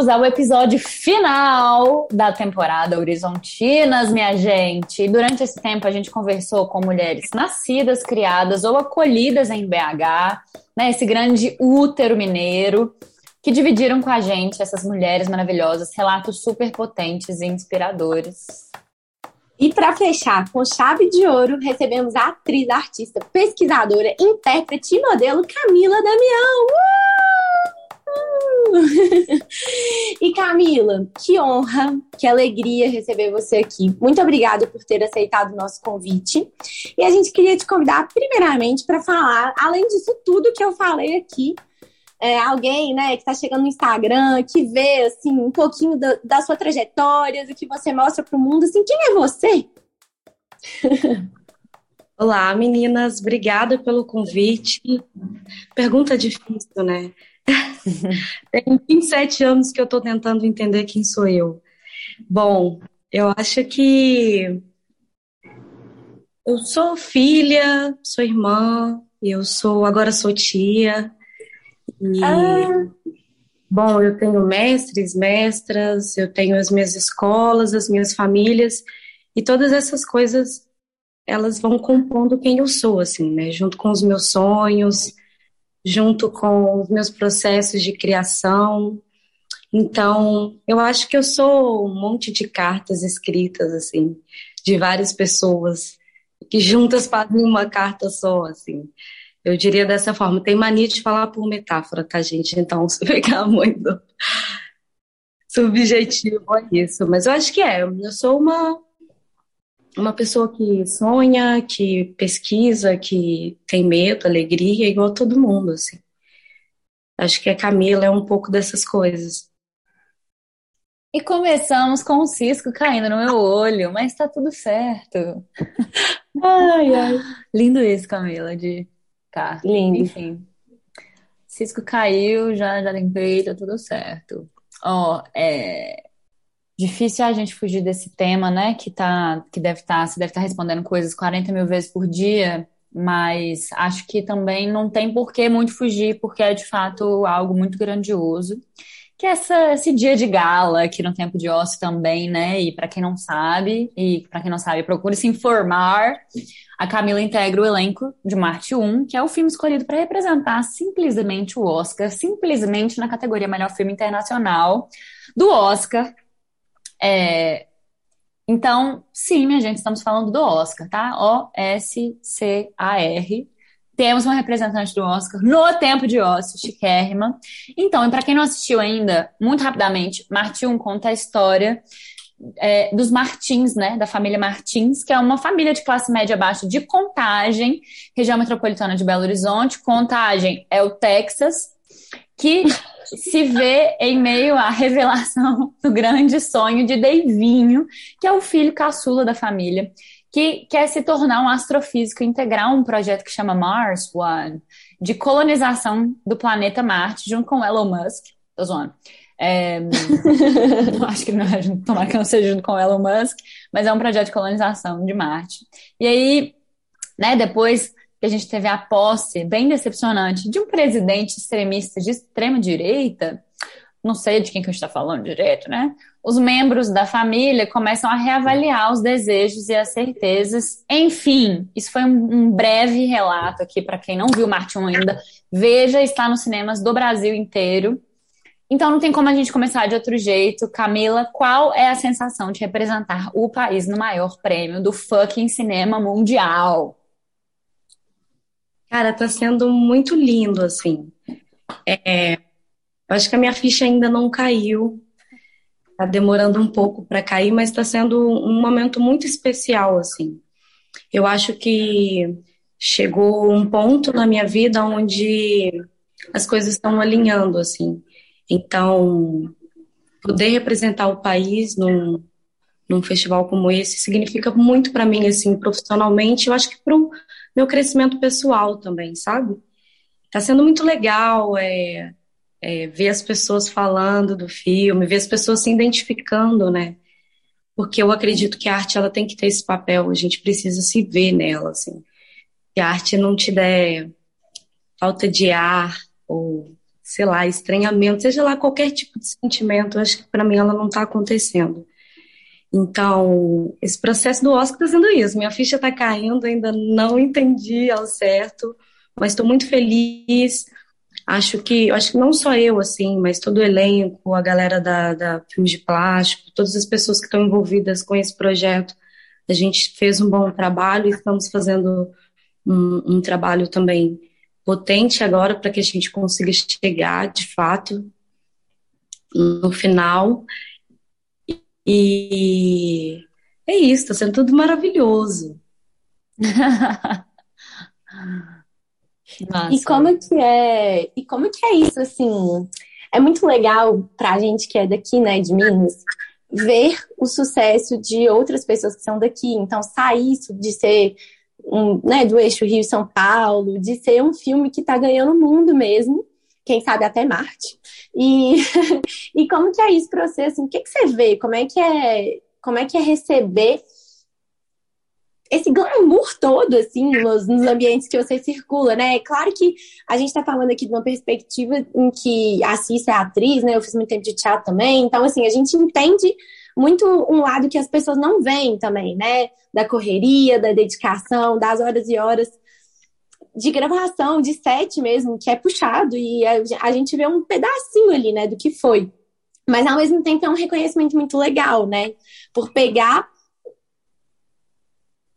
Chegamos ao episódio final da temporada Horizontinas, minha gente. Durante esse tempo a gente conversou com mulheres nascidas, criadas ou acolhidas em BH, né, esse grande útero mineiro que dividiram com a gente, essas mulheres maravilhosas, relatos super potentes e inspiradores. E para fechar com chave de ouro, recebemos a atriz, artista, pesquisadora, intérprete e modelo Camila Damião. Uh! e Camila, que honra, que alegria receber você aqui. Muito obrigada por ter aceitado o nosso convite. E a gente queria te convidar, primeiramente, para falar, além disso tudo que eu falei aqui, é, alguém, né, que está chegando no Instagram, que vê, assim, um pouquinho da, da sua trajetória, do que você mostra para o mundo, assim, quem é você? Olá, meninas, obrigada pelo convite. Pergunta difícil, né? Tem 27 anos que eu estou tentando entender quem sou eu. Bom, eu acho que eu sou filha, sou irmã, eu sou agora sou tia, e, ah. bom, eu tenho mestres, mestras, eu tenho as minhas escolas, as minhas famílias, e todas essas coisas, elas vão compondo quem eu sou, assim, né? Junto com os meus sonhos, junto com os meus processos de criação. Então, eu acho que eu sou um monte de cartas escritas, assim, de várias pessoas, que juntas fazem uma carta só, assim. Eu diria dessa forma. Tem mania de falar por metáfora, tá, gente? Então, se ficar muito subjetivo é isso. Mas eu acho que é. Eu sou uma, uma pessoa que sonha, que pesquisa, que tem medo, alegria, igual todo mundo, assim. Acho que a Camila é um pouco dessas coisas. E começamos com o cisco caindo no meu olho, mas tá tudo certo. Ai, ai. Lindo isso, Camila, de Tá. Lindo. Enfim. Cisco caiu, já, já limpei, tá tudo certo. Ó, é difícil a gente fugir desse tema, né? Que tá, que deve estar, tá, você deve estar tá respondendo coisas 40 mil vezes por dia, mas acho que também não tem por que muito fugir, porque é de fato algo muito grandioso. Que é essa, esse dia de gala aqui no Tempo de Ócio também, né? E para quem não sabe, e para quem não sabe, procure se informar. A Camila integra o elenco de Marte 1, que é o filme escolhido para representar simplesmente o Oscar, simplesmente na categoria Melhor Filme Internacional do Oscar. É... Então, sim, minha gente, estamos falando do Oscar, tá? O-S-C-A-R. Temos uma representante do Oscar no tempo de ócio, chiquérrima. Então, e para quem não assistiu ainda, muito rapidamente, Marte 1 conta a história é, dos Martins, né, da família Martins, que é uma família de classe média baixa de Contagem, região metropolitana de Belo Horizonte. Contagem é o Texas, que se vê em meio à revelação do grande sonho de Deivinho, que é o filho caçula da família, que quer se tornar um astrofísico e integrar um projeto que chama Mars One, de colonização do planeta Marte, junto com Elon Musk. Tô zoando. É, acho que não é, tomara que não seja junto com Elon Musk, mas é um projeto de colonização de Marte. E aí, né, depois que a gente teve a posse bem decepcionante de um presidente extremista de extrema direita, não sei de quem que a gente está falando direito, né? Os membros da família começam a reavaliar os desejos e as certezas. Enfim, isso foi um, um breve relato aqui para quem não viu Marte 1 ainda. Veja, está nos cinemas do Brasil inteiro. Então não tem como a gente começar de outro jeito. Camila, qual é a sensação de representar o país no maior prêmio do fucking cinema mundial? Cara, tá sendo muito lindo, assim. É, acho que a minha ficha ainda não caiu. Tá demorando um pouco para cair, mas está sendo um momento muito especial, assim. Eu acho que chegou um ponto na minha vida onde as coisas estão alinhando, assim. Então, poder representar o país num, num festival como esse significa muito para mim, assim, profissionalmente, eu acho que para meu crescimento pessoal também, sabe? Tá sendo muito legal é, é, ver as pessoas falando do filme, ver as pessoas se identificando, né? Porque eu acredito que a arte ela tem que ter esse papel, a gente precisa se ver nela, assim. Se a arte não te der falta de ar ou sei lá, estranhamento, seja lá qualquer tipo de sentimento, acho que para mim ela não está acontecendo. Então, esse processo do Oscar está sendo isso. Minha ficha está caindo, ainda não entendi ao certo, mas estou muito feliz. Acho que, acho que não só eu, assim, mas todo o elenco, a galera da, da Filmes de Plástico, todas as pessoas que estão envolvidas com esse projeto, a gente fez um bom trabalho e estamos fazendo um, um trabalho também potente agora para que a gente consiga chegar, de fato, no final. E é isso, está sendo tudo maravilhoso. e como que é? E como que é isso assim? É muito legal para a gente que é daqui, né, de Minas, ver o sucesso de outras pessoas que são daqui. Então, sair isso de ser um, né, do eixo Rio São Paulo, de ser um filme que está ganhando o mundo mesmo, quem sabe até Marte. E, e como que é isso para você? Assim, o que, que você vê? Como é que é, como é que é receber esse glamour todo, assim, nos, nos, ambientes que você circula, né? É claro que a gente tá falando aqui de uma perspectiva em que a Cissa é atriz, né? Eu fiz muito tempo de teatro também, então, assim, a gente entende muito um lado que as pessoas não veem também, né? Da correria, da dedicação, das horas e horas de gravação, de set mesmo, que é puxado, e a, gente vê um pedacinho ali, né, do que foi. Mas ao mesmo tempo é um reconhecimento muito legal, né? Por pegar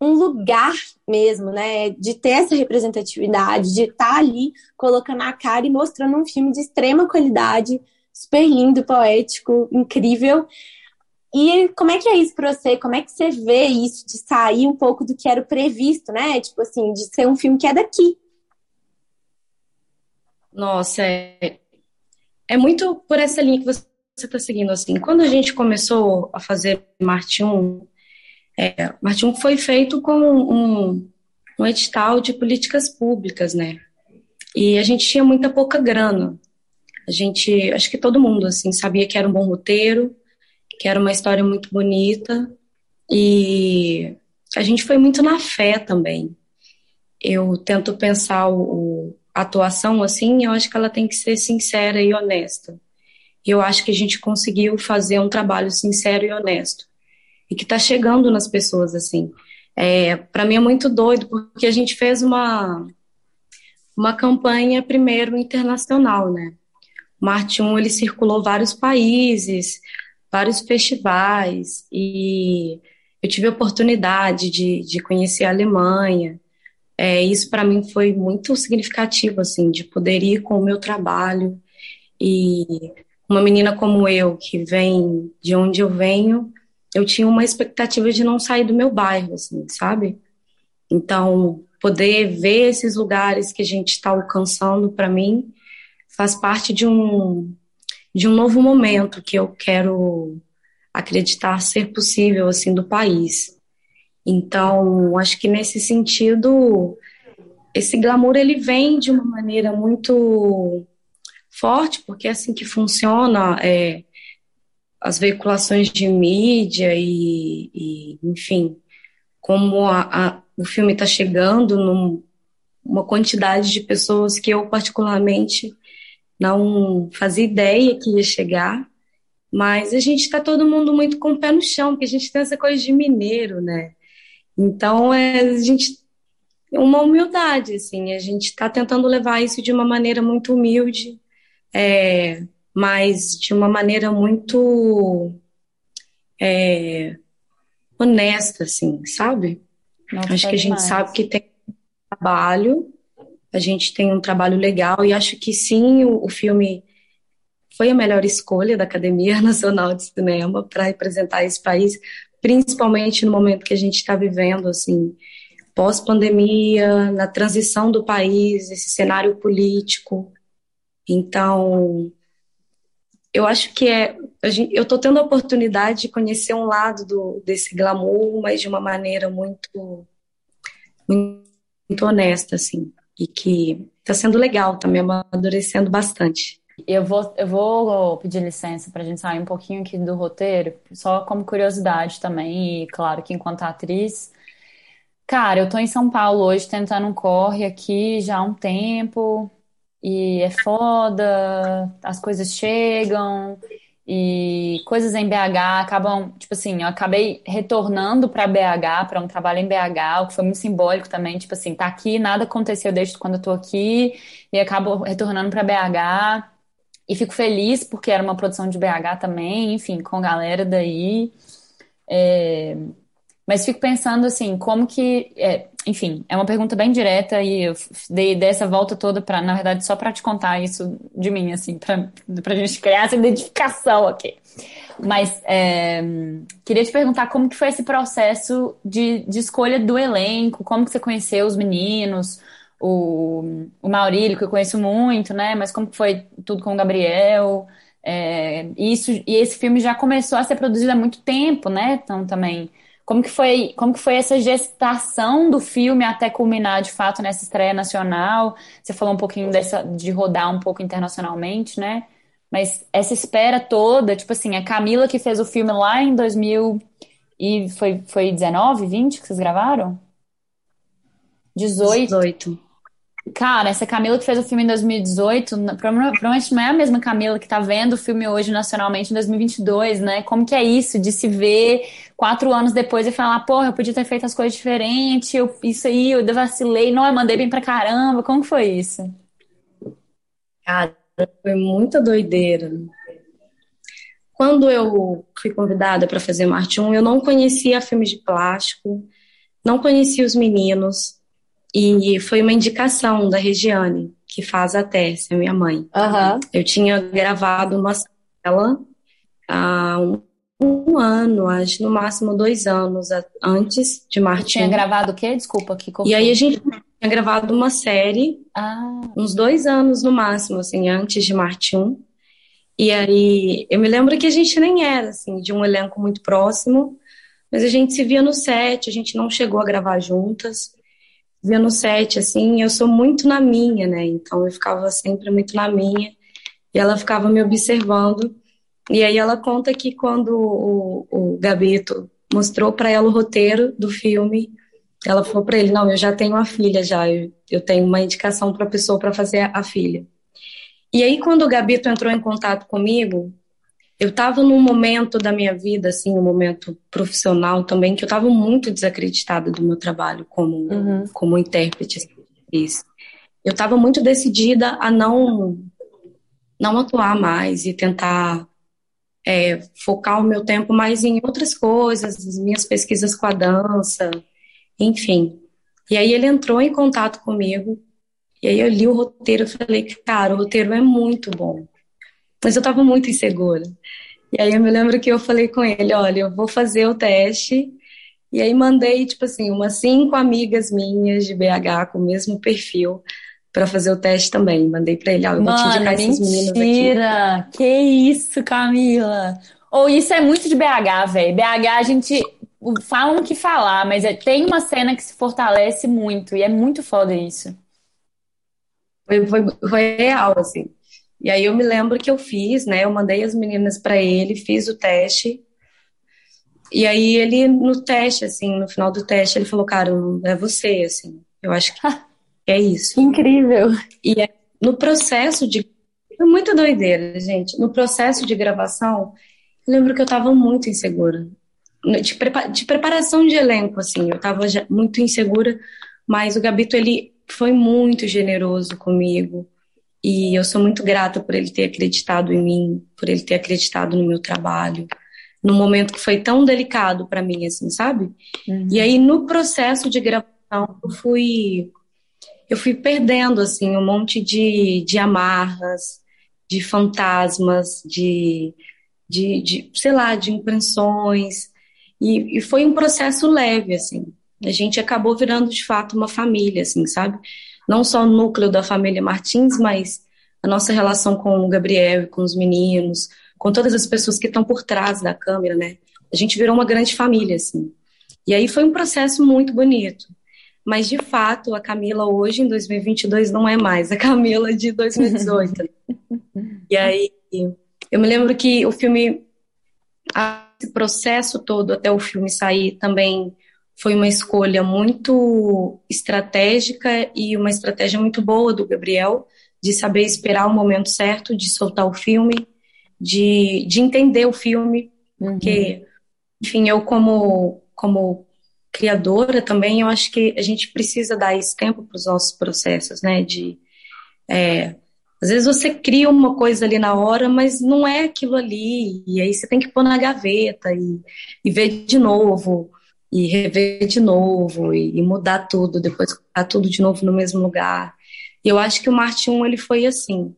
um lugar mesmo, né? De ter essa representatividade, de estar tá ali colocando a cara e mostrando um filme de extrema qualidade, super lindo, poético, incrível. E como é que é isso para você? Como é que você vê isso de sair um pouco do que era previsto, né? Tipo assim, de ser um filme que é daqui. Nossa, é, é muito por essa linha que você está seguindo, assim. Quando a gente começou a fazer Marte 1, é, Marte 1 foi feito com um, um edital de políticas públicas, né? E a gente tinha muita pouca grana. A gente, acho que todo mundo, assim, sabia que era um bom roteiro, que era uma história muito bonita e a gente foi muito na fé também. Eu tento pensar o, a atuação assim, eu acho que ela tem que ser sincera e honesta. E eu acho que a gente conseguiu fazer um trabalho sincero e honesto e que está chegando nas pessoas assim. É, para mim é muito doido porque a gente fez uma uma campanha primeiro internacional, né? Marte 1 ele circulou vários países, vários festivais e eu tive a oportunidade de, de conhecer a Alemanha. É, isso para mim foi muito significativo, assim, de poder ir com o meu trabalho e uma menina como eu, que vem de onde eu venho, eu tinha uma expectativa de não sair do meu bairro, assim, sabe? Então, poder ver esses lugares que a gente está alcançando, para mim, faz parte de um, de um novo momento que eu quero acreditar ser possível assim do país. Então, acho que nesse sentido, esse glamour ele vem de uma maneira muito forte, porque é assim que funciona é, as veiculações de mídia e, e enfim, como a, a, o filme está chegando numa quantidade de pessoas que eu particularmente não fazia ideia que ia chegar, mas a gente está todo mundo muito com o pé no chão, porque a gente tem essa coisa de mineiro, né? Então, é, a gente uma humildade, assim, a gente está tentando levar isso de uma maneira muito humilde, é, mas de uma maneira muito é, honesta, assim, sabe? Nossa, Acho que a gente sabe que tem trabalho, a gente tem um trabalho legal e acho que sim, o, o filme foi a melhor escolha da Academia Nacional de Cinema para representar esse país, principalmente no momento que a gente está vivendo, assim, pós-pandemia, na transição do país, esse cenário político. Então, eu acho que é. Eu estou tendo a oportunidade de conhecer um lado do, desse glamour, mas de uma maneira muito, muito honesta, assim, e que está sendo legal, está me amadurecendo bastante. Eu vou, eu vou pedir licença para a gente sair um pouquinho aqui do roteiro, só como curiosidade também, e claro que enquanto atriz. Cara, eu tô em São Paulo hoje tentando um corre aqui já há um tempo, e é foda, as coisas chegam, e coisas em BH acabam, tipo assim, eu acabei retornando para BH, para um trabalho em BH, o que foi muito simbólico também, tipo assim, tá aqui, nada aconteceu desde quando eu tô aqui, e acabo retornando para BH. E fico feliz porque era uma produção de BH também, enfim, com galera daí. É, mas fico pensando assim, como que. É, enfim, é uma pergunta bem direta e eu dei dessa volta toda para, na verdade, só para te contar isso de mim, assim, para a gente criar essa identificação aqui. Mas é, queria te perguntar como que foi esse processo de, de escolha do elenco, como que você conheceu os meninos, o, o Maurílio, que eu conheço muito, né? Mas como foi tudo com o Gabriel? É, isso, e esse filme já começou a ser produzido há muito tempo, né? Então também. Como que foi, como que foi essa gestação do filme até culminar de fato nessa estreia nacional? Você falou um pouquinho dessa, de rodar um pouco internacionalmente, né? Mas essa espera toda, tipo assim, a Camila que fez o filme lá em 2000 e foi, foi 19, 20 que vocês gravaram? 18. 18. Cara, essa Camila que fez o filme em 2018, provavelmente não é a mesma Camila que tá vendo o filme hoje nacionalmente em 2022, né? Como que é isso de se ver quatro anos depois e falar, porra, eu podia ter feito as coisas diferentes, eu, isso aí, eu vacilei, não, eu mandei bem pra caramba. Como foi isso? Cara, foi muita doideira. Quando eu fui convidada para fazer Marte 1, eu não conhecia filmes de plástico, não conhecia os meninos, e foi uma indicação da Regiane, que faz a Tércia, minha mãe. Uhum. Eu tinha gravado uma cela há um, ano, acho, no máximo dois anos antes de Martim. Tinha gravado o quê? Desculpa, que E aí a gente tinha gravado uma série, ah. uns dois anos no máximo, assim, antes de Martim. E aí eu me lembro que a gente nem era, assim, de um elenco muito próximo, mas a gente se via no set, a gente não chegou a gravar juntas via no set, assim, eu sou muito na minha, né? Então eu ficava sempre muito na minha e ela ficava me observando. E aí ela conta que quando o, o Gabito mostrou para ela o roteiro do filme, ela falou para ele: Não, eu já tenho uma filha, já, eu, eu tenho uma indicação para a pessoa para fazer a, a filha. E aí, quando o Gabito entrou em contato comigo, eu estava num momento da minha vida, assim, um momento profissional também, que eu estava muito desacreditada do meu trabalho como, uhum. como intérprete. Isso. Eu estava muito decidida a não, não atuar mais e tentar é, focar o meu tempo mais em outras coisas, as minhas pesquisas com a dança, enfim. E aí ele entrou em contato comigo, e aí eu li o roteiro e falei, cara, o roteiro é muito bom mas eu estava muito insegura. E aí eu me lembro que eu falei com ele, olha, eu vou fazer o teste. E aí mandei, tipo assim, umas cinco amigas minhas de BH com o mesmo perfil para fazer o teste também. Mandei para ele, ó, eu vou te indicar esses meninos aqui. Mentira! Que isso, Camila! Ou oh, isso é muito de BH, velho. BH a gente falam o que falar, mas é, tem uma cena que se fortalece muito e é muito foda isso. Foi, foi, foi real, assim. E aí eu me lembro que eu fiz, né? Eu mandei as meninas para ele, fiz o teste. E aí ele no teste, assim, no final do teste, ele falou, cara, é você, assim. Eu acho que é isso. Incrível. E aí, no processo de foi muita doideira, gente. No processo de gravação, eu lembro que eu tava muito insegura. De, de preparação de elenco, assim, eu tava muito insegura, mas o Gabito, ele foi muito generoso comigo. E eu sou muito grata por ele ter acreditado em mim, por ele ter acreditado no meu trabalho, num momento que foi tão delicado para mim, assim, sabe? Uhum. E aí no processo de gravação eu fui eu fui perdendo assim um monte de, de amarras, de fantasmas, de, de, de sei lá, de impressões. E, e foi um processo leve, assim. a gente acabou virando de fato uma família, assim, sabe? Não só o núcleo da família Martins, mas a nossa relação com o Gabriel e com os meninos, com todas as pessoas que estão por trás da câmera, né? A gente virou uma grande família, assim. E aí foi um processo muito bonito. Mas, de fato, a Camila hoje, em 2022, não é mais a Camila de 2018. e aí, eu me lembro que o filme, esse processo todo até o filme sair também foi uma escolha muito estratégica e uma estratégia muito boa do Gabriel, de saber esperar o momento certo de soltar o filme, de, de entender o filme, porque, uhum. enfim, eu como, como criadora também, eu acho que a gente precisa dar esse tempo para os nossos processos, né, de... É, às vezes você cria uma coisa ali na hora, mas não é aquilo ali, e aí você tem que pôr na gaveta e, e ver de novo, e rever de novo, e, e mudar tudo, depois colocar tudo de novo no mesmo lugar. E eu acho que o Marte 1 ele foi assim.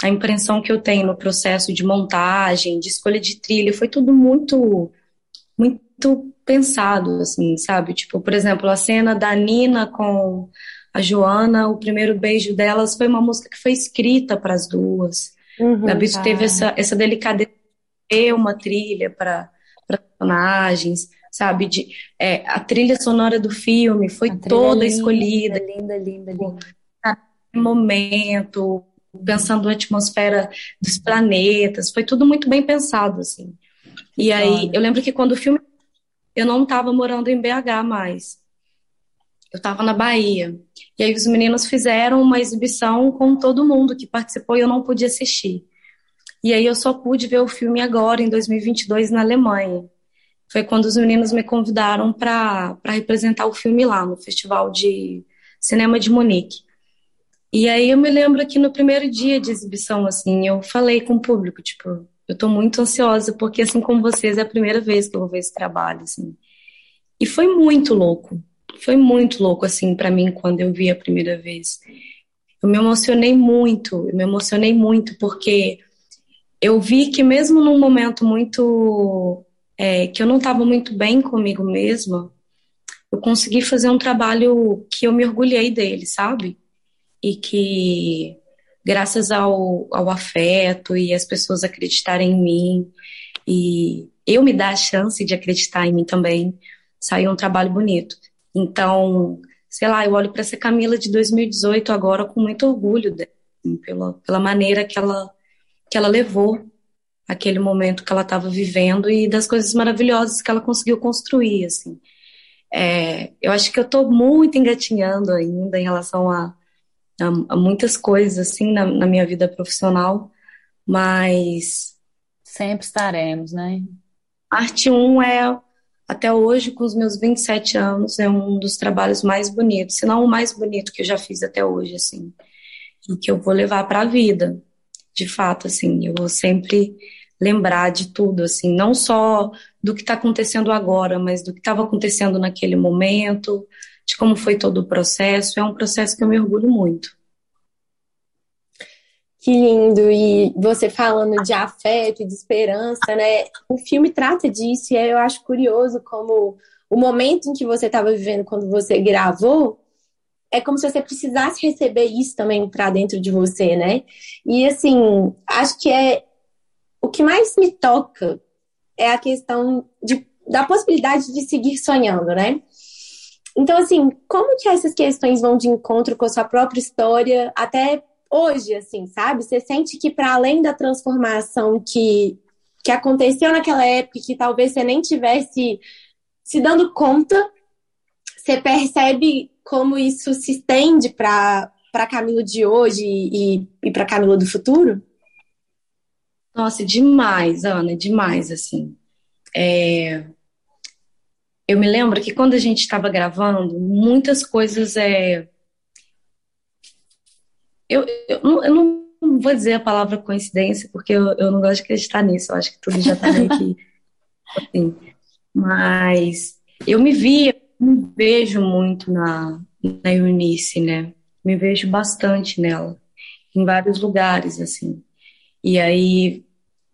A impressão que eu tenho no processo de montagem, de escolha de trilha, foi tudo muito, muito pensado, assim, sabe? Tipo, por exemplo, a cena da Nina com a Joana, o primeiro beijo delas foi uma música que foi escrita para as duas. Uhum, Gabi tá. teve essa, essa delicadeza de ter uma trilha para personagens sabe? De, é, a trilha sonora do filme foi toda linda, escolhida. Linda, linda, linda. Momento, pensando na atmosfera dos planetas, foi tudo muito bem pensado, assim. E aí, eu lembro que quando o filme. Eu não estava morando em BH mais. Eu estava na Bahia. E aí, os meninos fizeram uma exibição com todo mundo que participou e eu não pude assistir. E aí, eu só pude ver o filme agora, em 2022, na Alemanha foi quando os meninos me convidaram para representar o filme lá no Festival de Cinema de Munique. E aí eu me lembro que no primeiro dia de exibição, assim, eu falei com o público, tipo, eu tô muito ansiosa porque, assim como vocês, é a primeira vez que eu vou ver esse trabalho, assim. E foi muito louco, foi muito louco, assim, para mim, quando eu vi a primeira vez. Eu me emocionei muito, eu me emocionei muito porque eu vi que mesmo num momento muito é, que eu não estava muito bem comigo mesma, eu consegui fazer um trabalho que eu me orgulhei dele, sabe? E que, graças ao, ao afeto e as pessoas acreditarem em mim, e eu me dar a chance de acreditar em mim também, saiu um trabalho bonito. Então, sei lá, eu olho para essa Camila de 2018 agora com muito orgulho dela, pela, pela maneira que ela, que ela levou aquele momento que ela estava vivendo e das coisas maravilhosas que ela conseguiu construir, assim. É, eu acho que eu estou muito engatinhando ainda em relação a, a, a muitas coisas, assim, na, na, minha vida profissional, mas... Sempre estaremos, né? Arte 1 é, até hoje, com os meus 27 anos, é um dos trabalhos mais bonitos, se não o mais bonito que eu já fiz até hoje, assim, e que eu vou levar para a vida, de fato, assim, eu vou sempre lembrar de tudo, assim, não só do que está acontecendo agora, mas do que estava acontecendo naquele momento, de como foi todo o processo. É um processo que eu me orgulho muito. Que lindo! E você falando de afeto e de esperança, né? O filme trata disso e eu acho curioso como o momento em que você estava vivendo quando você gravou é como se você precisasse receber isso também para dentro de você, né? E assim, acho que é o que mais me toca é a questão de, da possibilidade de seguir sonhando, né? Então, assim, como que essas questões vão de encontro com a sua própria história até hoje, assim, sabe? Você sente que para além da transformação que, que aconteceu naquela época, que talvez você nem tivesse se dando conta, você percebe como isso se estende para Camilo de hoje e, e para Camilo do futuro? Nossa, demais, Ana, demais, assim. É... Eu me lembro que quando a gente estava gravando, muitas coisas é. Eu, eu, não, eu não vou dizer a palavra coincidência, porque eu, eu não gosto de acreditar nisso, eu acho que tudo já está meio que. assim. Mas eu me via, me vejo muito na, na Eunice, né? Me vejo bastante nela, em vários lugares, assim. E aí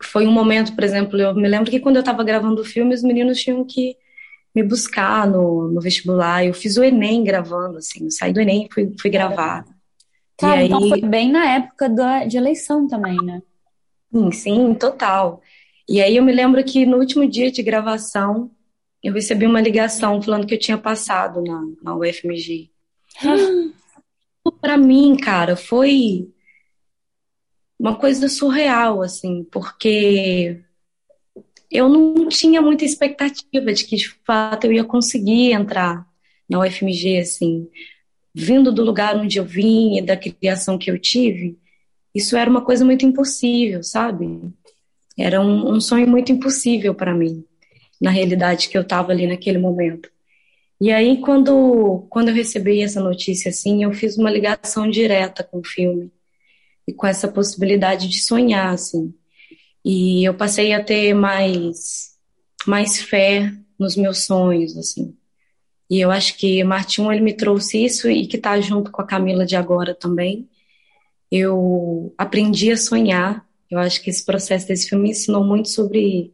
foi um momento, por exemplo, eu me lembro que quando eu estava gravando o filme, os meninos tinham que me buscar no, no vestibular. Eu fiz o Enem gravando, assim, eu saí do Enem e fui, fui gravar. Cara, e então aí, foi bem na época da, de eleição também, né? sim, sim, total. E aí eu me lembro que no último dia de gravação, eu recebi uma ligação falando que eu tinha passado na, na UFMG. Para mim, cara, foi uma coisa surreal, assim, porque eu não tinha muita expectativa de que de fato eu ia conseguir entrar na UFMG, assim, vindo do lugar onde eu vim e da criação que eu tive, isso era uma coisa muito impossível, sabe? Era um, um sonho muito impossível para mim, na realidade que eu estava ali naquele momento. E aí, quando, quando eu recebi essa notícia, assim, eu fiz uma ligação direta com o filme e com essa possibilidade de sonhar, assim. E eu passei a ter mais, mais fé nos meus sonhos, assim. E eu acho que Martinho, ele me trouxe isso e que tá junto com a Camila de agora também. Eu aprendi a sonhar. Eu acho que esse processo desse filme me ensinou muito sobre,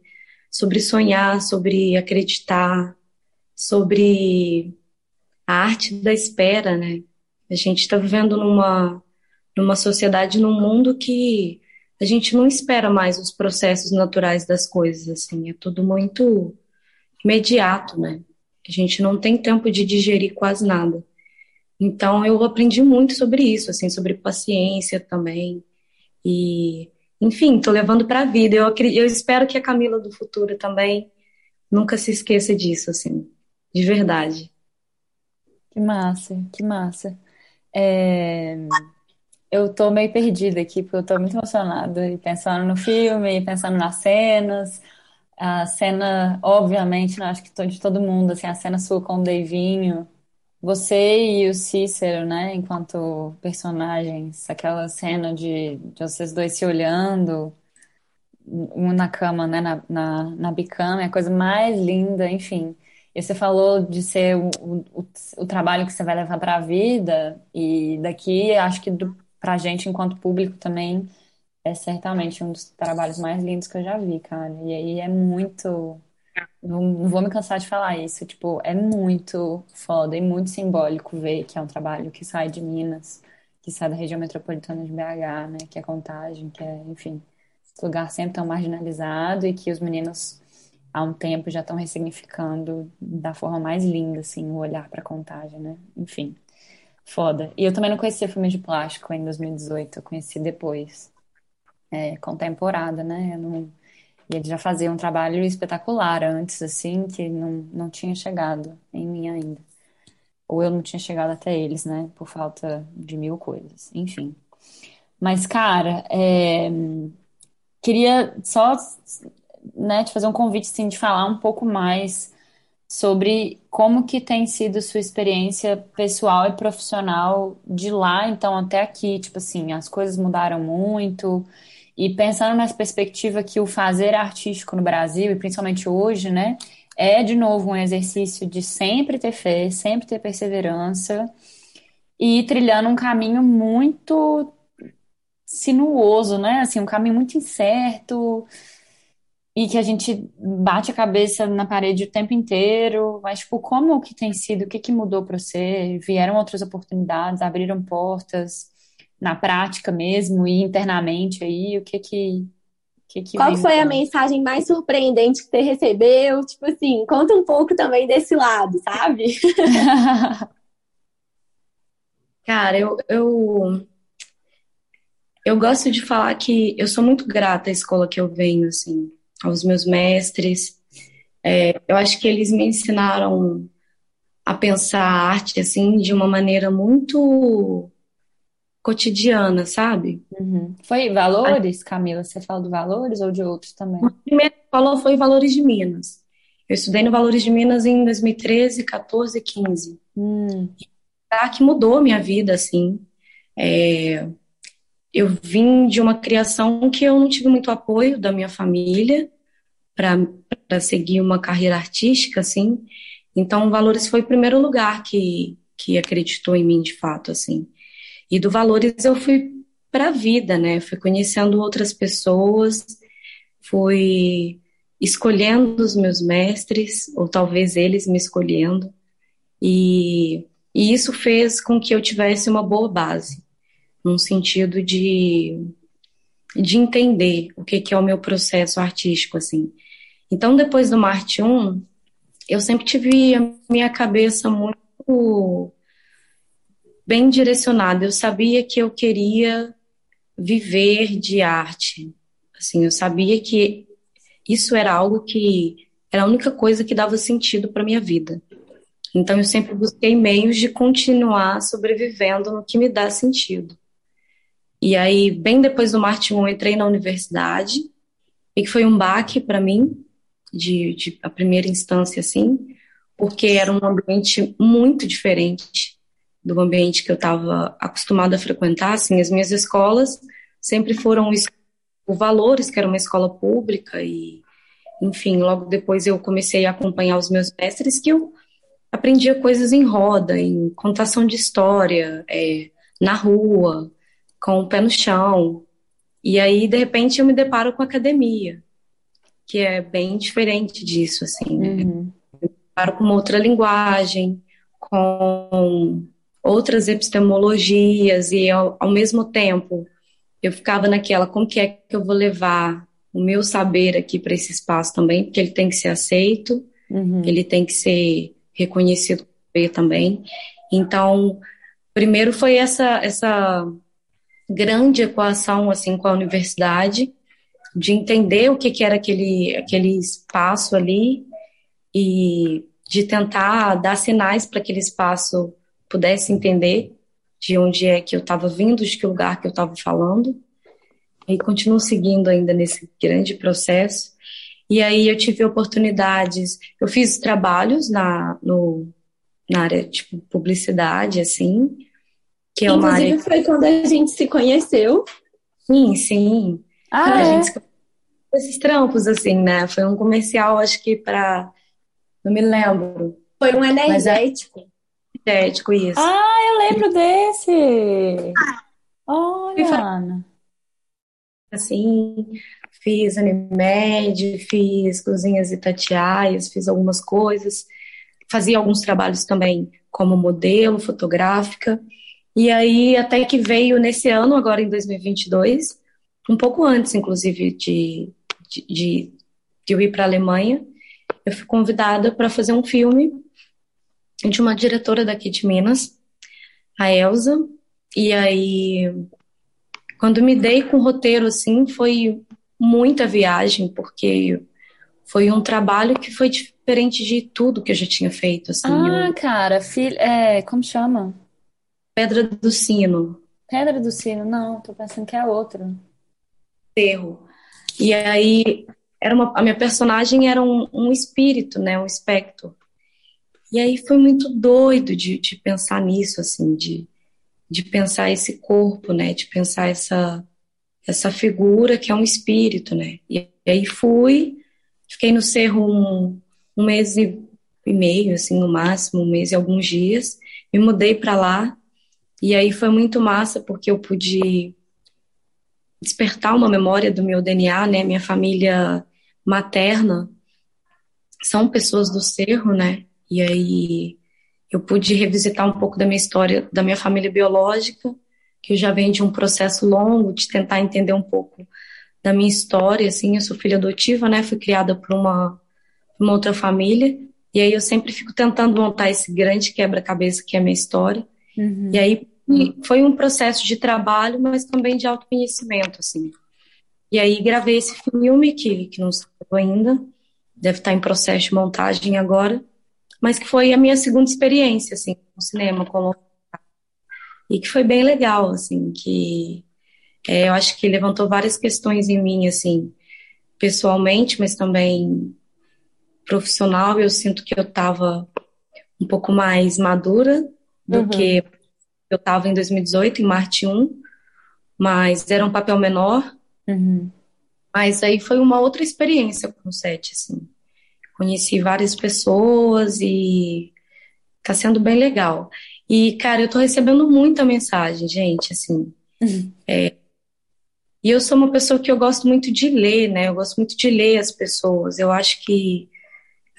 sobre sonhar, sobre acreditar, sobre a arte da espera, né? A gente está vivendo numa, numa sociedade, num mundo que a gente não espera mais os processos naturais das coisas, assim, é tudo muito imediato, né? A gente não tem tempo de digerir quase nada. Então eu aprendi muito sobre isso, assim, sobre paciência também. E, enfim, tô levando para a vida. Eu, eu espero que a Camila do futuro também nunca se esqueça disso, assim, de verdade. Que massa, que massa. É, Eu tô meio perdida aqui, porque eu tô muito emocionada e pensando no filme, e pensando nas cenas. A cena, obviamente, né, acho que to- de todo mundo, assim, a cena sua com o Davinho, você e o Cícero, né, enquanto personagens, aquela cena de, de vocês dois se olhando, um na cama, né, na, na, na bicama, é a coisa mais linda, enfim. E você falou de ser o, o, o trabalho que você vai levar para a vida, e daqui acho que do, pra gente, enquanto público, também é certamente um dos trabalhos mais lindos que eu já vi, cara. E aí é muito. Não, vou me cansar de falar isso, tipo, é muito foda e muito simbólico ver que é um trabalho que sai de Minas, que sai da região metropolitana de BH, né, que é Contagem, que é, enfim, lugar sempre tão marginalizado e que os meninos há um tempo já estão ressignificando da forma mais linda, assim, o olhar para Contagem, né? Enfim, foda. E eu também não conhecia filme de plástico em 2018, eu conheci depois, é, com temporada, né? Eu não e ele já fazia um trabalho espetacular antes, assim, que não, não tinha chegado em mim ainda. Ou eu não tinha chegado até eles, né? Por falta de mil coisas. Enfim. Mas, cara, é, queria só, né, te fazer um convite, assim, de falar um pouco mais sobre como que tem sido sua experiência pessoal e profissional de lá, então, até aqui. Tipo assim, as coisas mudaram muito. E pensando nessa perspectiva que o fazer artístico no Brasil, e principalmente hoje, né, é de novo um exercício de sempre ter fé, sempre ter perseverança e trilhando um caminho muito sinuoso, né? Assim, um caminho muito incerto e que a gente bate a cabeça na parede o tempo inteiro. Mas, tipo, como que tem sido? O que que mudou para você? Vieram outras oportunidades, abriram portas na prática mesmo e internamente aí? O que que, que que Qual foi a mensagem mais surpreendente que você recebeu? Tipo assim, conta um pouco também desse lado, sabe? Cara, eu, eu, eu gosto de falar que eu sou muito grata à escola que eu venho, assim, aos meus mestres. É, eu acho que eles me ensinaram a pensar a arte, assim, de uma maneira muito cotidiana, sabe? Uhum. Foi Valores, Camila? Você fala do Valores ou de outros também? A primeira escola foi Valores de Minas. Eu estudei no Valores de Minas em 2013, 14, 15. Hum, Tá, que mudou a minha vida, assim. É, eu vim de uma criação que eu não tive muito apoio da minha família para seguir uma carreira artística, assim. Então, Valores foi o primeiro lugar que, que acreditou em mim, de fato, assim. E do Valores eu fui para a vida, né? Fui conhecendo outras pessoas, fui escolhendo os meus mestres, ou talvez eles me escolhendo, e, e isso fez com que eu tivesse uma boa base, num sentido de, de entender o que, que é o meu processo artístico, assim. Então, depois do Marte 1, eu sempre tive a minha cabeça muito bem direcionada. Eu sabia que eu queria viver de arte. Assim, eu sabia que isso era algo que era a única coisa que dava sentido para minha vida. Então eu sempre busquei meios de continuar sobrevivendo no que me dá sentido. E aí, bem depois do Marte 1, eu entrei na universidade, e que foi um baque para mim, de, de a primeira instância, assim, porque era um ambiente muito diferente do ambiente que eu estava acostumada a frequentar. Assim, as minhas escolas sempre foram o Valores, que era uma escola pública, e, enfim, logo depois eu comecei a acompanhar os meus mestres, que eu aprendia coisas em roda, em contação de história, é, na rua, com o pé no chão. E aí, de repente, eu me deparo com academia que é bem diferente disso, assim. Né? Uhum. Eu com outra linguagem, com outras epistemologias e ao, ao mesmo tempo eu ficava naquela como que é que eu vou levar o meu saber aqui para esse espaço também, porque ele tem que ser aceito, uhum. ele tem que ser reconhecido também. Então, primeiro foi essa essa grande equação assim com a universidade de entender o que, que era aquele, aquele espaço ali e de tentar dar sinais para aquele espaço pudesse entender de onde é que eu estava vindo, de que lugar que eu estava falando. E continuo seguindo ainda nesse grande processo. E aí eu tive oportunidades, eu fiz trabalhos na, no, na área de tipo, publicidade, assim, que é Inclusive, uma área... foi quando a gente se conheceu. Sim, sim. Ah, a é? gente esses trampos, assim, né? Foi um comercial, acho que para. Não me lembro. Foi um energético. É energético, isso. Ah, eu lembro desse! Olha, Ana. Assim, fiz Animed, fiz Cozinhas Itatiaias, fiz algumas coisas. Fazia alguns trabalhos também como modelo fotográfica. E aí, até que veio nesse ano, agora em 2022, um pouco antes, inclusive, de, de, de, eu ir para a Alemanha, eu fui convidada para fazer um filme de uma diretora daqui de Minas, a Elsa, e aí, quando me dei com o roteiro, assim, foi muita viagem, porque foi um trabalho que foi diferente de tudo que eu já tinha feito, assim. Ah, eu... cara, filho, é, como chama? Pedra do Sino. Pedra do Sino, não, tô pensando que é outro enterro. E aí era uma, a minha personagem era um, um espírito, né, um espectro. E aí foi muito doido de, de pensar nisso, assim, de, de pensar esse corpo, né, de pensar essa essa figura que é um espírito, né. E, e aí fui, fiquei no cerro um, um mês e, e meio, assim, no máximo, um mês e alguns dias. Me mudei para lá e aí foi muito massa porque eu pude despertar uma memória do meu DNA, né? Minha família materna são pessoas do Cerro, né? E aí eu pude revisitar um pouco da minha história, da minha família biológica, que eu já venho de um processo longo de tentar entender um pouco da minha história, assim, eu sou filha adotiva, né? Fui criada por uma, uma outra família, e aí eu sempre fico tentando montar esse grande quebra-cabeça que é a minha história. Uhum. E aí e foi um processo de trabalho, mas também de autoconhecimento, assim. E aí gravei esse filme, que, que não saiu ainda, deve estar em processo de montagem agora, mas que foi a minha segunda experiência, assim, no cinema, como... E que foi bem legal, assim, que é, eu acho que levantou várias questões em mim, assim, pessoalmente, mas também profissional, eu sinto que eu estava um pouco mais madura do uhum. que eu estava em 2018, em Marte 1, mas era um papel menor. Uhum. Mas aí foi uma outra experiência com o set, assim. Conheci várias pessoas e tá sendo bem legal. E, cara, eu tô recebendo muita mensagem, gente, assim. Uhum. É, E eu sou uma pessoa que eu gosto muito de ler, né? Eu gosto muito de ler as pessoas. Eu acho que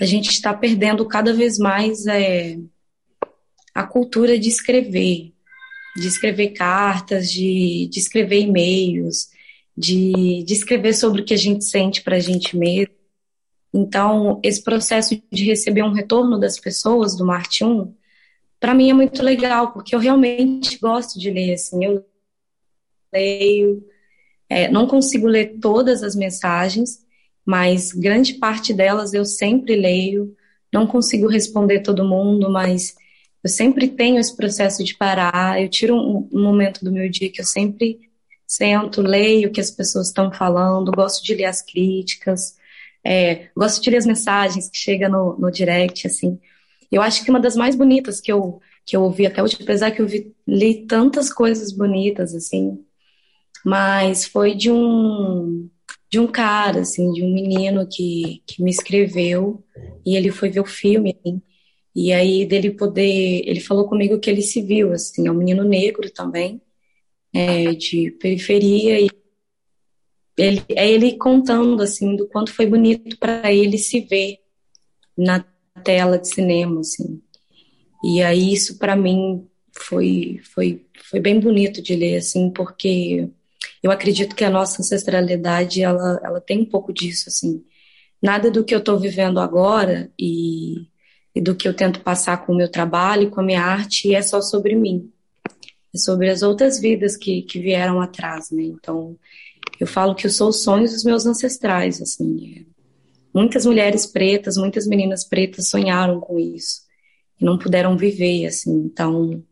a gente está perdendo cada vez mais é, a cultura de escrever, de escrever cartas, de, de escrever e-mails, de, de escrever sobre o que a gente sente para a gente mesmo. Então, esse processo de receber um retorno das pessoas do Marte 1, para mim é muito legal, porque eu realmente gosto de ler, assim, eu leio, é, não consigo ler todas as mensagens, mas grande parte delas eu sempre leio, não consigo responder todo mundo, mas eu sempre tenho esse processo de parar, eu tiro um, um momento do meu dia que eu sempre sento, leio o que as pessoas estão falando, gosto de ler as críticas, é, gosto de ler as mensagens que chegam no, no direct, assim. Eu acho que uma das mais bonitas que eu, que eu ouvi até hoje, apesar que eu vi, li tantas coisas bonitas, assim, mas foi de um de um cara, assim, de um menino que, que me escreveu e ele foi ver o filme, assim, e aí dele poder, ele falou comigo que ele se viu, assim, é um menino negro também, é, de periferia e ele, é ele contando assim do quanto foi bonito para ele se ver na tela de cinema, assim. E aí isso para mim foi foi foi bem bonito de ler assim, porque eu acredito que a nossa ancestralidade ela ela tem um pouco disso assim. Nada do que eu estou vivendo agora e, e do que eu tento passar com o meu trabalho, com a minha arte, é só sobre mim. É sobre as outras vidas que, que vieram atrás, né? Então, eu falo que eu sou os sonhos dos meus ancestrais, assim. Muitas mulheres pretas, muitas meninas pretas sonharam com isso e não puderam viver, assim. Então,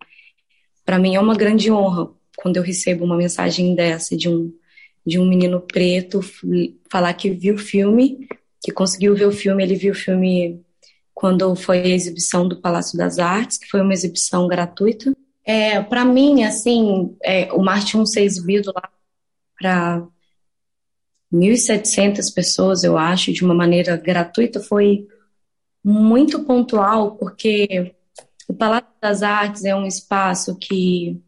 para mim é uma grande honra quando eu recebo uma mensagem dessa de um de um menino preto falar que viu o filme, que conseguiu ver o filme, ele viu o filme quando foi a exibição do Palácio das Artes, que foi uma exibição gratuita. É, para mim, assim, é, o Marte 1 ser exibido lá para 1.700 pessoas, eu acho, de uma maneira gratuita, foi muito pontual, porque o Palácio das Artes é um espaço que,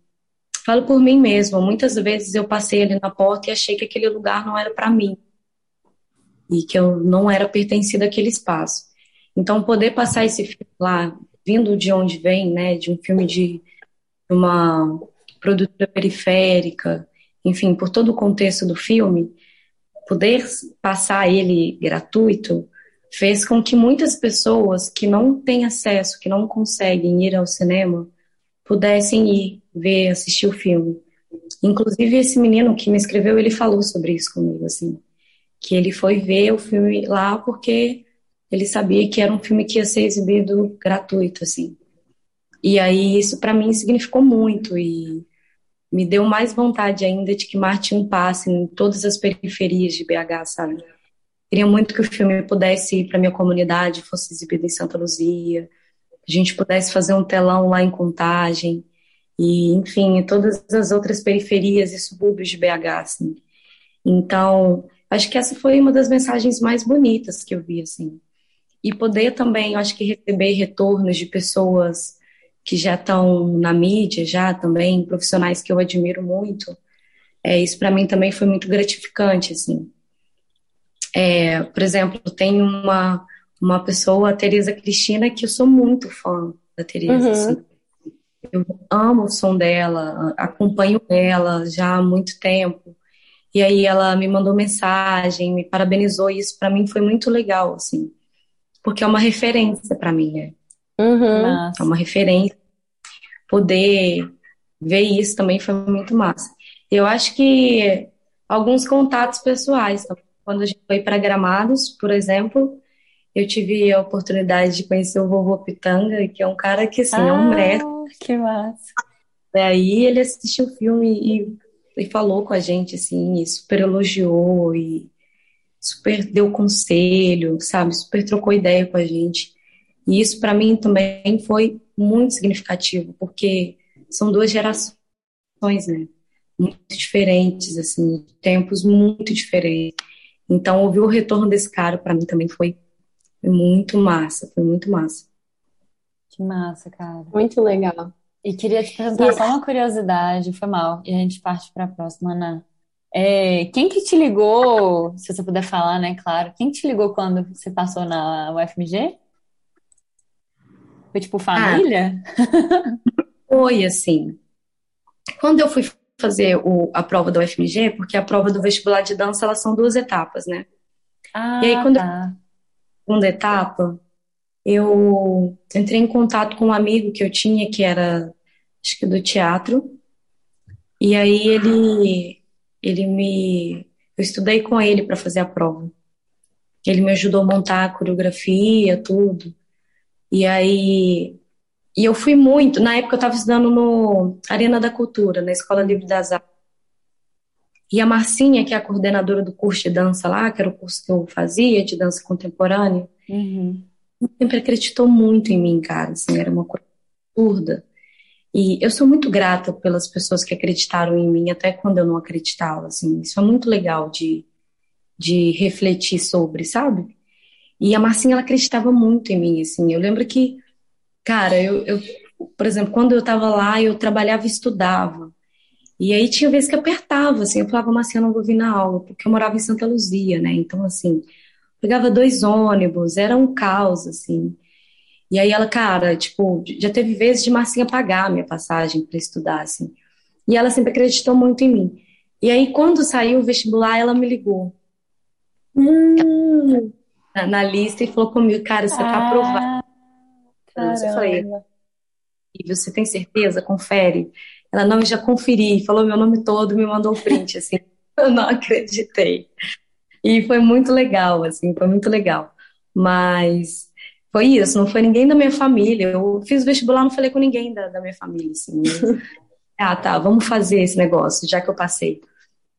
falo por mim mesma, muitas vezes eu passei ali na porta e achei que aquele lugar não era para mim, e que eu não era pertencida àquele espaço. Então, poder passar esse filme lá, vindo de onde vem, né, de um filme de uma produtora periférica, enfim, por todo o contexto do filme, poder passar ele gratuito fez com que muitas pessoas que não têm acesso, que não conseguem ir ao cinema, pudessem ir ver, assistir o filme. Inclusive esse menino que me escreveu, ele falou sobre isso comigo, assim, que ele foi ver o filme lá porque ele sabia que era um filme que ia ser exibido gratuito, assim. E aí isso para mim significou muito e me deu mais vontade ainda de que Marte um passe em todas as periferias de BH, sabe? Queria muito que o filme pudesse ir para minha comunidade, fosse exibido em Santa Luzia, a gente pudesse fazer um telão lá em Contagem, e, enfim, todas as outras periferias e subúrbios de BH, assim. Então, acho que essa foi uma das mensagens mais bonitas que eu vi, assim. E poder também, acho que receber retornos de pessoas que já estão na mídia, já também, profissionais que eu admiro muito, é, isso para mim também foi muito gratificante, assim. É, por exemplo, tem uma, uma pessoa, a Tereza Cristina, que eu sou muito fã da Tereza, uhum. assim. Eu amo o som dela, acompanho ela já há muito tempo. E aí ela me mandou mensagem, me parabenizou, e isso para mim foi muito legal, assim. Porque é uma referência para mim, né? Uhum. É uma referência. Poder ver isso também foi muito massa. Eu acho que alguns contatos pessoais. Quando a gente foi para Gramados, por exemplo, eu tive a oportunidade de conhecer o vovô Pitanga, que é um cara que, assim, ah, é um ah, mestre. Que massa. Daí ele assistiu o filme e, e falou com a gente, assim, e super elogiou e super deu conselho, sabe? Super trocou ideia com a gente. E isso para mim também foi muito significativo, porque são duas gerações, né? Muito diferentes, assim, tempos muito diferentes. Então, ouvir o retorno desse cara para mim também foi, muito massa, foi muito massa. Que massa, cara. Muito legal. E queria te perguntar só uma curiosidade, foi mal, e a gente parte para a próxima, Ana. É, quem que te ligou, se você puder falar, né, claro, quem te ligou quando você passou na UFMG? Foi tipo família? Ah, foi assim. Quando eu fui fazer o, a prova da UFMG, porque a prova do vestibular de dança, elas são duas etapas, né? Ah, e aí, quando tá. eu, segunda etapa, eu entrei em contato com um amigo que eu tinha, que era, acho que do teatro, e aí ele, ele me, eu estudei com ele para fazer a prova. Ele me ajudou a montar a coreografia, tudo. E aí, e eu fui muito, na época eu estava estudando no Arena da Cultura, na Escola Livre das Artes. E a Marcinha, que é a coordenadora do curso de dança lá, que era o curso que eu fazia de dança contemporânea, Uhum. sempre acreditou muito em mim, cara, assim, era uma coisa absurda. E eu sou muito grata pelas pessoas que acreditaram em mim, até quando eu não acreditava, assim, isso é muito legal de, de refletir sobre, sabe? E a Marcinha, ela acreditava muito em mim, assim, eu lembro que, cara, eu, eu por exemplo, quando eu tava lá, eu trabalhava e estudava, e aí tinha vezes que apertava, assim, eu falava, Marcinha, eu não vou vir na aula, porque eu morava em Santa Luzia, né, então, assim, pegava dois ônibus, era um caos, assim. E aí ela, cara, tipo, já teve vezes de Marcinha pagar a minha passagem para estudar, assim. E ela sempre acreditou muito em mim. E aí, quando saiu o vestibular, ela me ligou Hum, na, na lista e falou comigo, cara, você tá aprovada. Ah, Eu falei, você tem certeza? Confere. Ela, não, eu já conferi, falou meu nome todo, me mandou o print, assim. Eu não acreditei. E foi muito legal, assim, foi muito legal. Mas foi isso, não foi ninguém da minha família. Eu fiz vestibular, não falei com ninguém da, da minha família, assim. Ah, tá, vamos fazer esse negócio, já que eu passei.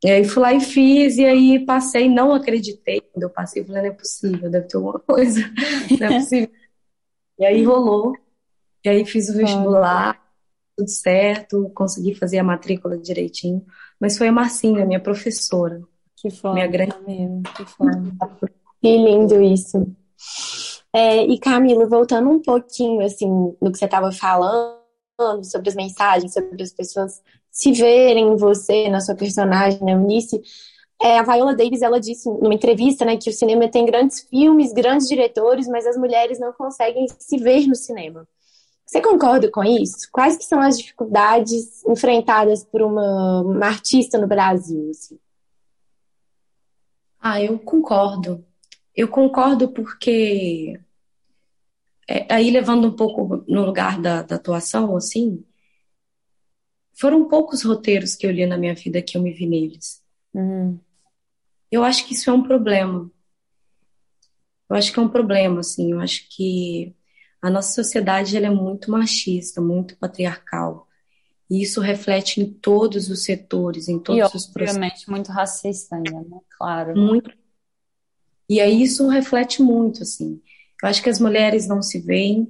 E aí fui lá e fiz, e aí passei, não acreditei. Quando eu passei, eu falei, não é possível, deve ter alguma coisa, não é possível. E aí rolou, e aí fiz o vestibular, tudo certo, consegui fazer a matrícula direitinho. Mas foi a Marcinha, minha professora. Que foda, Minha grande- Camila, que foda. que lindo isso. É, e Camila, voltando um pouquinho assim no que você estava falando sobre as mensagens, sobre as pessoas se verem em você, na sua personagem, na Eunice, é, a Viola Davis ela disse numa entrevista, né, que o cinema tem grandes filmes, grandes diretores, mas as mulheres não conseguem se ver no cinema. Você concorda com isso? Quais que são as dificuldades enfrentadas por uma, uma artista no Brasil? assim? Ah, eu concordo. Eu concordo porque, é, aí levando um pouco no lugar da, da atuação, assim, foram poucos roteiros que eu li na minha vida que eu me vi neles. Uhum. Eu acho que isso é um problema. Eu acho que é um problema, assim. Eu acho que a nossa sociedade ela é muito machista, muito patriarcal. E isso reflete em todos os setores, em E todos os processos. obviamente muito racista ainda, né? Claro. Muito. E aí isso reflete muito, assim. Eu acho que as mulheres não se veem,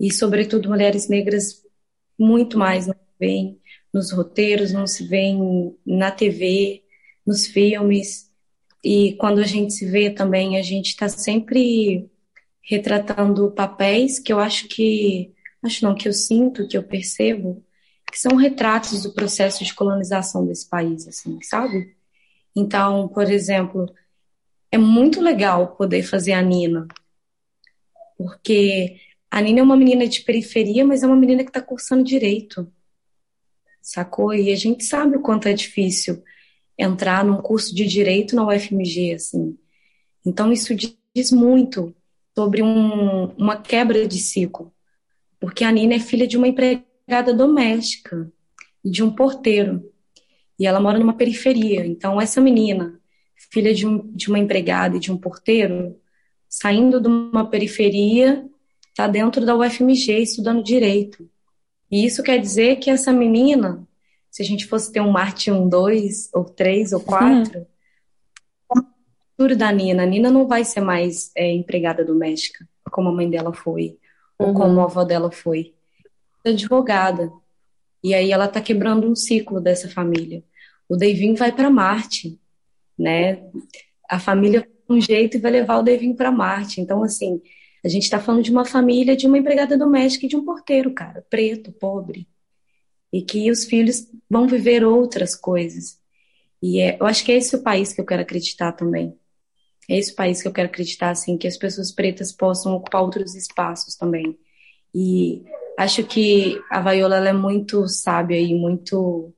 e sobretudo mulheres negras muito mais não se veem nos roteiros, não se veem na TV, nos filmes. E quando a gente se vê também, a gente está sempre retratando papéis que eu acho que, acho não, que eu sinto, que eu percebo, que são retratos do processo de colonização desse país, assim, sabe? Então, por exemplo, é muito legal poder fazer a Nina, porque a Nina é uma menina de periferia, mas é uma menina que está cursando direito, sacou? E a gente sabe o quanto é difícil entrar num curso de direito na UFMG, assim. Então, isso diz muito sobre um, uma quebra de ciclo, porque a Nina é filha de uma empregada doméstica de um porteiro, e ela mora numa periferia. Então, essa menina, filha de, um, de uma empregada e de um porteiro, saindo de uma periferia, está dentro da UFMG estudando direito. E isso quer dizer que essa menina, se a gente fosse ter um Marte 1, 2, ou 3, ou 4, o futuro da Nina, a Nina não vai ser mais é, empregada doméstica, como a mãe dela foi, ou Uhum. como a avó dela foi. Advogada. E aí ela está quebrando um ciclo dessa família. O Davinho vai para Marte, né? A família um jeito e vai levar o Davinho para Marte. Então, assim, a gente está falando de uma família, de uma empregada doméstica e de um porteiro, cara, preto, pobre. E que os filhos vão viver outras coisas. E é, eu acho que é esse o país que eu quero acreditar também. É esse o país que eu quero acreditar, assim, que as pessoas pretas possam ocupar outros espaços também. E acho que a Viola ela é muito sábia e muito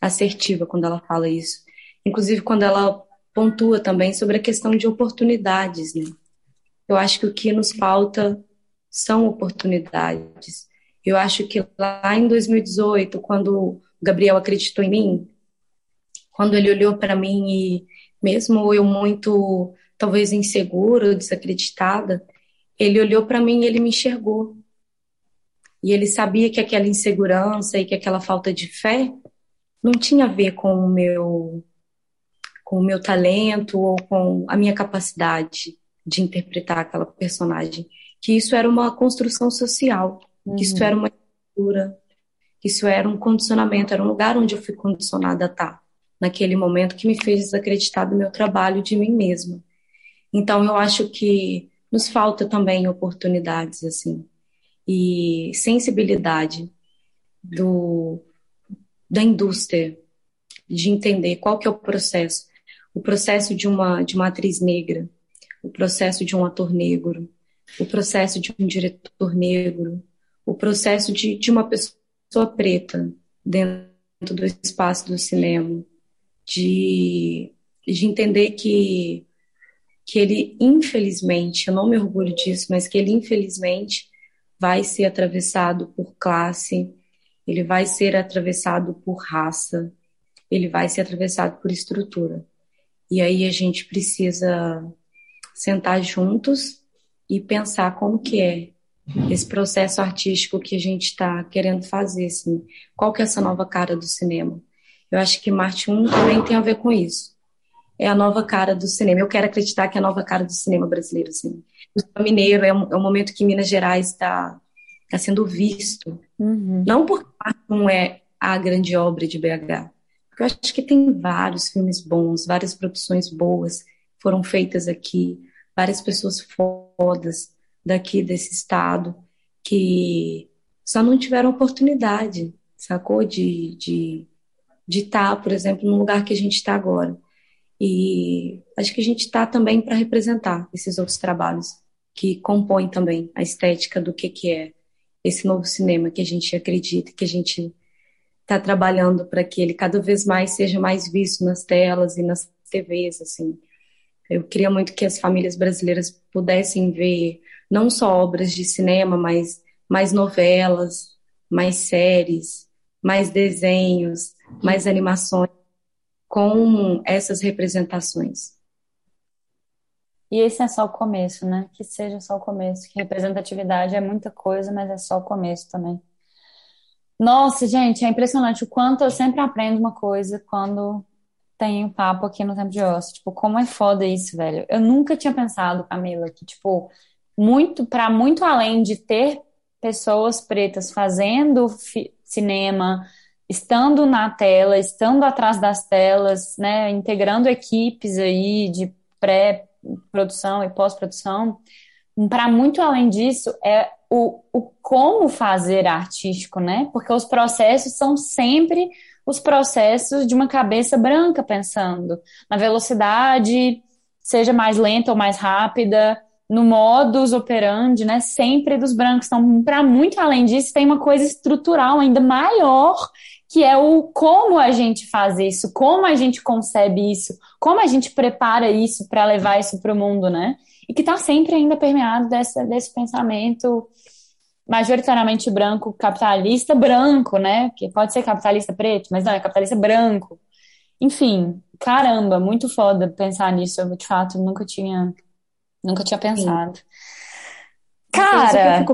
assertiva quando ela fala isso. Inclusive quando ela pontua também sobre a questão de oportunidades, né? Eu acho que o que nos falta são oportunidades. Eu acho que lá em 2018, quando o Gabriel acreditou em mim, quando ele olhou para mim e mesmo eu muito talvez insegura, desacreditada, ele olhou para mim e ele me enxergou. E ele sabia que aquela insegurança e que aquela falta de fé não tinha a ver com o meu com o meu talento ou com a minha capacidade de interpretar aquela personagem, que isso era uma construção social, uhum. que isso uhum. era uma estrutura, que isso era um condicionamento, era um lugar onde eu fui condicionada a estar naquele momento que me fez desacreditar do meu trabalho, de mim mesma. Então eu acho que nos falta também oportunidades assim e sensibilidade do da indústria de entender qual que é o processo, o processo de uma de uma atriz negra, o processo de um ator negro, o processo de um diretor negro, o processo de, de uma pessoa preta dentro do espaço do cinema, de, de entender que, que ele, infelizmente, eu não me orgulho disso, mas que ele, infelizmente, vai ser atravessado por classe, ele vai ser atravessado por raça, ele vai ser atravessado por estrutura. E aí a gente precisa sentar juntos e pensar como que é esse processo artístico que a gente está querendo fazer, assim. Qual que é essa nova cara do cinema? Eu acho que Marte 1 também tem a ver com isso. É a nova cara do cinema. Eu quero acreditar que é a nova cara do cinema brasileiro. Assim. O mineiro é um, é um momento que Minas Gerais está tá sendo visto. Uhum. Não porque Marte 1 é a grande obra de BH. Porque eu acho que tem vários filmes bons, várias produções boas foram feitas aqui, várias pessoas fodas daqui desse estado que só não tiveram oportunidade, sacou? De, de de estar, por exemplo, no lugar que a gente está agora. E acho que a gente está também para representar esses outros trabalhos que compõem também a estética do que, que é esse novo cinema que a gente acredita, que a gente está trabalhando para que ele cada vez mais seja mais visto nas telas e nas TVs, assim. Eu queria muito que as famílias brasileiras pudessem ver não só obras de cinema, mas mais novelas, mais séries, mais desenhos, mais animações com essas representações. E esse é só o começo, né? Que seja só o começo. Que representatividade é muita coisa, mas é só o começo também. Nossa, gente, é impressionante o quanto eu sempre aprendo uma coisa quando tenho papo aqui no Tempo de Osso. Tipo, como é foda isso, velho. Eu nunca tinha pensado, Camila, que, tipo, muito, para muito além de ter pessoas pretas fazendo cinema, estando na tela, estando atrás das telas, né, integrando equipes aí de pré-produção e pós-produção, para muito além disso é o, o como fazer artístico, né? Porque os processos são sempre os processos de uma cabeça branca pensando na velocidade, seja mais lenta ou mais rápida, no modus operandi, né? Sempre dos brancos. Então, para muito além disso, tem uma coisa estrutural ainda maior que é o como a gente faz isso, como a gente concebe isso, como a gente prepara isso para levar isso para o mundo, né? E que está sempre ainda permeado dessa, desse pensamento majoritariamente branco, capitalista branco, né? Que pode ser capitalista preto, mas não, é capitalista branco. Enfim, caramba, muito foda pensar nisso. Eu, de fato, nunca tinha, nunca tinha pensado. Sim. Cara.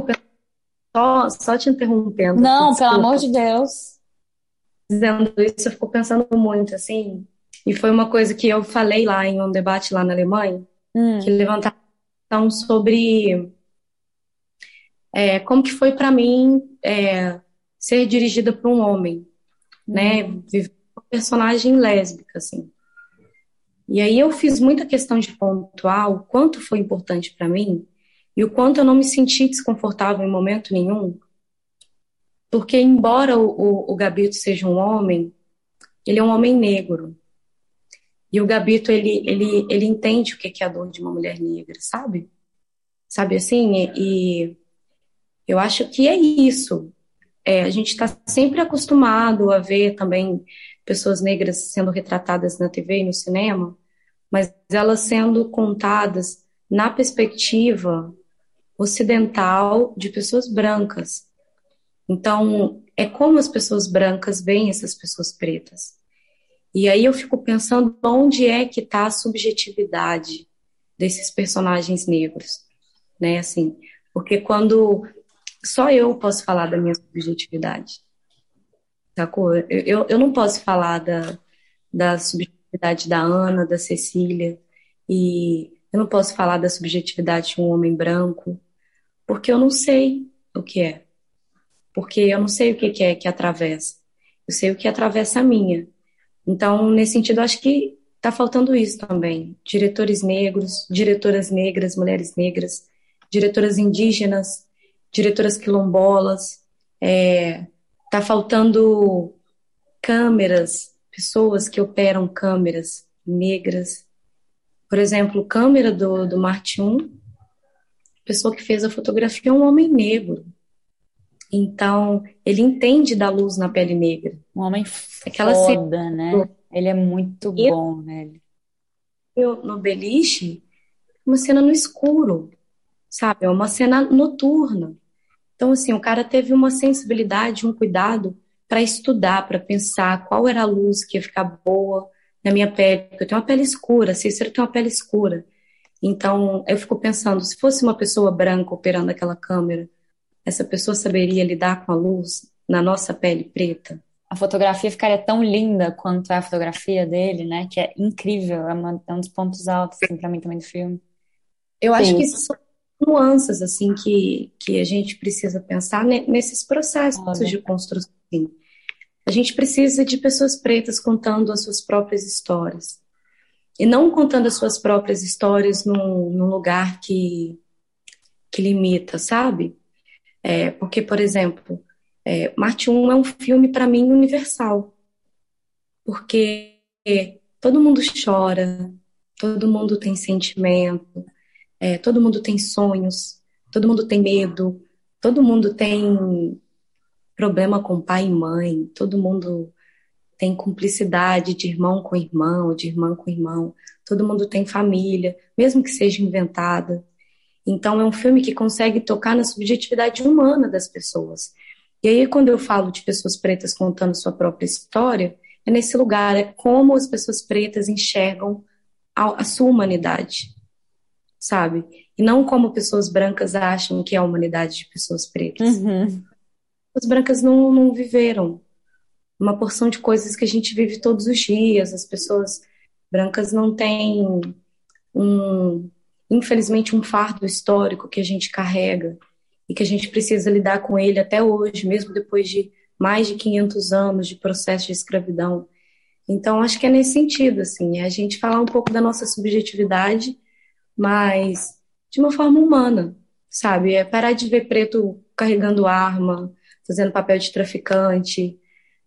Só, só te interrompendo. Não, pelo amor de Deus dizendo isso, eu fico pensando muito, assim, e foi uma coisa que eu falei lá em um debate lá na Alemanha, hum. que levantaram então, sobre é, como que foi para mim é, ser dirigida por um homem, né, hum. né, viver uma personagem lésbica, assim. E aí eu fiz muita questão de pontuar o quanto foi importante para mim e o quanto eu não me senti desconfortável em momento nenhum porque, embora o, o, o Gabito seja um homem, ele é um homem negro. E o Gabito, ele, ele, ele entende o que é a dor de uma mulher negra, sabe? Sabe assim? E, eu acho que é isso. É, a gente está sempre acostumado a ver também pessoas negras sendo retratadas na TV e no cinema, mas elas sendo contadas na perspectiva ocidental de pessoas brancas. Então, é como as pessoas brancas veem essas pessoas pretas. E aí eu fico pensando onde é que está a subjetividade desses personagens negros, né? Assim, porque quando só eu posso falar da minha subjetividade, sacou? Eu, eu, eu não posso falar da, da subjetividade da Ana, da Cecília, e eu não posso falar da subjetividade de um homem branco, porque eu não sei o que é. Porque eu não sei o que é que atravessa. Eu sei o que atravessa a minha. Então, nesse sentido, acho que está faltando isso também. Diretores negros, diretoras negras, mulheres negras, diretoras indígenas, diretoras quilombolas. É, tá faltando câmeras, pessoas que operam câmeras negras. Por exemplo, câmera do, do Marte 1, a pessoa que fez a fotografia é um homem negro. Então, ele entende da luz na pele negra. Um homem Aquela foda, né? Ele é muito bom, né? Eu, no beliche, uma cena no escuro, sabe? É uma cena noturna. Então, assim, o cara teve uma sensibilidade, um cuidado para estudar, para pensar qual era a luz que ia ficar boa na minha pele. Porque eu tenho uma pele escura, Cícero tem uma pele escura. Então, eu fico pensando, se fosse uma pessoa branca operando aquela câmera, essa pessoa saberia lidar com a luz na nossa pele preta? A fotografia ficaria tão linda quanto é a fotografia dele, né? Que é incrível, é, uma, é um dos pontos altos, assim, para mim também do filme. Eu Sim. acho que isso são nuances assim que, que a gente precisa pensar nesses processos Olha. de construção. A gente precisa de pessoas pretas contando as suas próprias histórias. E não contando as suas próprias histórias num, num lugar que, que limita, sabe? É, porque, por exemplo, é, Marte 1 é um filme, para mim, universal. Porque todo mundo chora, todo mundo tem sentimento, é, todo mundo tem sonhos, todo mundo tem medo, todo mundo tem problema com pai e mãe, todo mundo tem cumplicidade de irmão com irmão, de irmã com irmão, todo mundo tem família, mesmo que seja inventada. Então é um filme que consegue tocar na subjetividade humana das pessoas. E aí quando eu falo de pessoas pretas contando sua própria história, é nesse lugar, é como as pessoas pretas enxergam a, a sua humanidade sabe? E não como pessoas brancas acham que é a humanidade de pessoas pretas. Uhum. As brancas não, não viveram uma porção de coisas que a gente vive todos os dias. As pessoas brancas não têm um, infelizmente, um fardo histórico que a gente carrega e que a gente precisa lidar com ele até hoje, mesmo depois de mais de 500 anos de processo de escravidão. Então, acho que é nesse sentido, assim, é a gente falar um pouco da nossa subjetividade mas de uma forma humana, sabe? É parar de ver preto carregando arma, fazendo papel de traficante,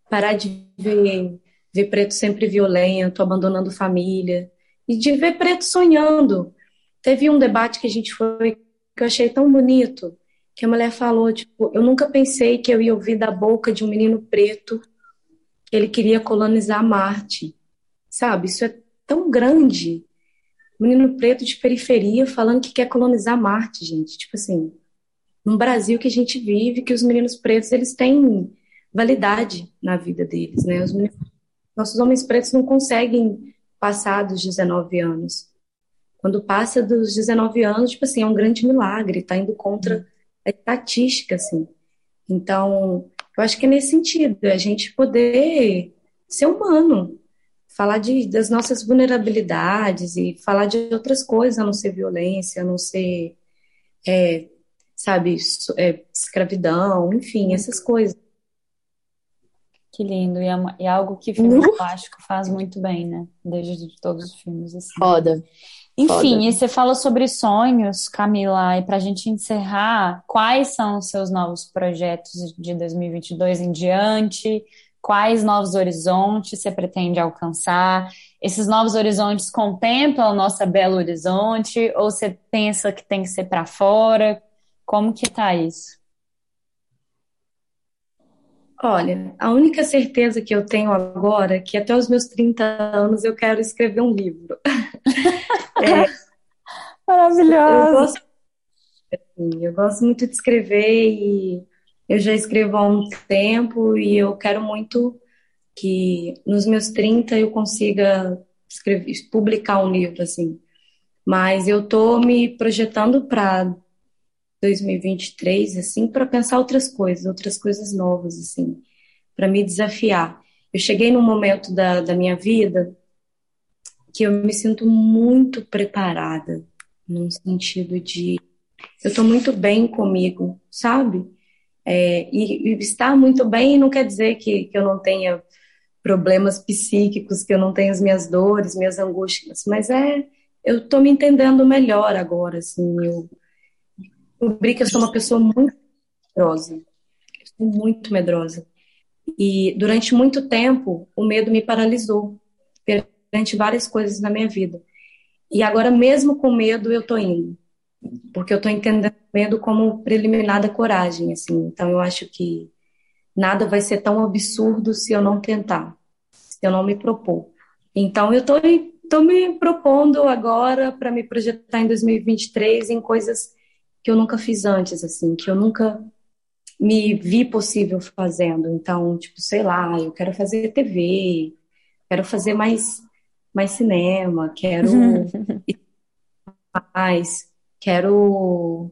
parar de ver, ver preto sempre violento, abandonando família, e de ver preto sonhando. Teve um debate que a gente foi que eu achei tão bonito, que a mulher falou, tipo, eu nunca pensei que eu ia ouvir da boca de um menino preto que ele queria colonizar Marte. Sabe? Isso é tão grande menino preto de periferia falando que quer colonizar Marte, gente. Tipo assim, num Brasil que a gente vive, que os meninos pretos eles têm validade na vida deles, né? Os meninos, nossos homens pretos não conseguem passar dos 19 anos. Quando passa dos 19 anos, tipo assim, é um grande milagre, tá indo contra a estatística, assim. Então, eu acho que é nesse sentido, é a gente poder ser humano, falar de, das nossas vulnerabilidades e falar de outras coisas, a não ser violência, a não ser, é, sabe, é, escravidão, enfim, essas coisas. Que lindo, e é, uma, e é algo que filme uh. plástico faz muito bem, né? Desde todos os filmes, assim. Foda. Enfim, e você falou sobre sonhos, Camila, e para a gente encerrar, quais são os seus novos projetos de 2022 em diante? quais novos horizontes você pretende alcançar? Esses novos horizontes contemplam o nosso belo horizonte ou você pensa que tem que ser para fora? Como que tá isso? Olha, a única certeza que eu tenho agora é que até os meus 30 anos eu quero escrever um livro. é, Maravilhoso. Eu gosto, assim, eu gosto muito de escrever e eu já escrevo há um tempo e eu quero muito que nos meus 30 eu consiga escrever, publicar um livro, assim. Mas eu tô me projetando para 2023, assim, para pensar outras coisas, outras coisas novas, assim, para me desafiar. Eu cheguei num momento da, da minha vida que eu me sinto muito preparada, num sentido de eu estou muito bem comigo, sabe? É, e, e, estar muito bem não quer dizer que, que eu não tenha problemas psíquicos, que eu não tenha as minhas dores, minhas angústias, mas é eu estou me entendendo melhor agora, assim, eu descobri que eu sou uma pessoa muito medrosa. sou muito medrosa. E durante muito tempo, o medo me paralisou perante várias coisas na minha vida. E agora, mesmo com medo, eu tô indo. Porque eu tô entendendo medo como preliminar da coragem, assim. Então, eu acho que nada vai ser tão absurdo se eu não tentar, se eu não me propor. Então, eu tô, tô me propondo agora para me projetar em 2023 em coisas que eu nunca fiz antes, assim, que eu nunca me vi possível fazendo. Então, tipo, sei lá, eu quero fazer TV, quero fazer mais, mais cinema, quero mais, quero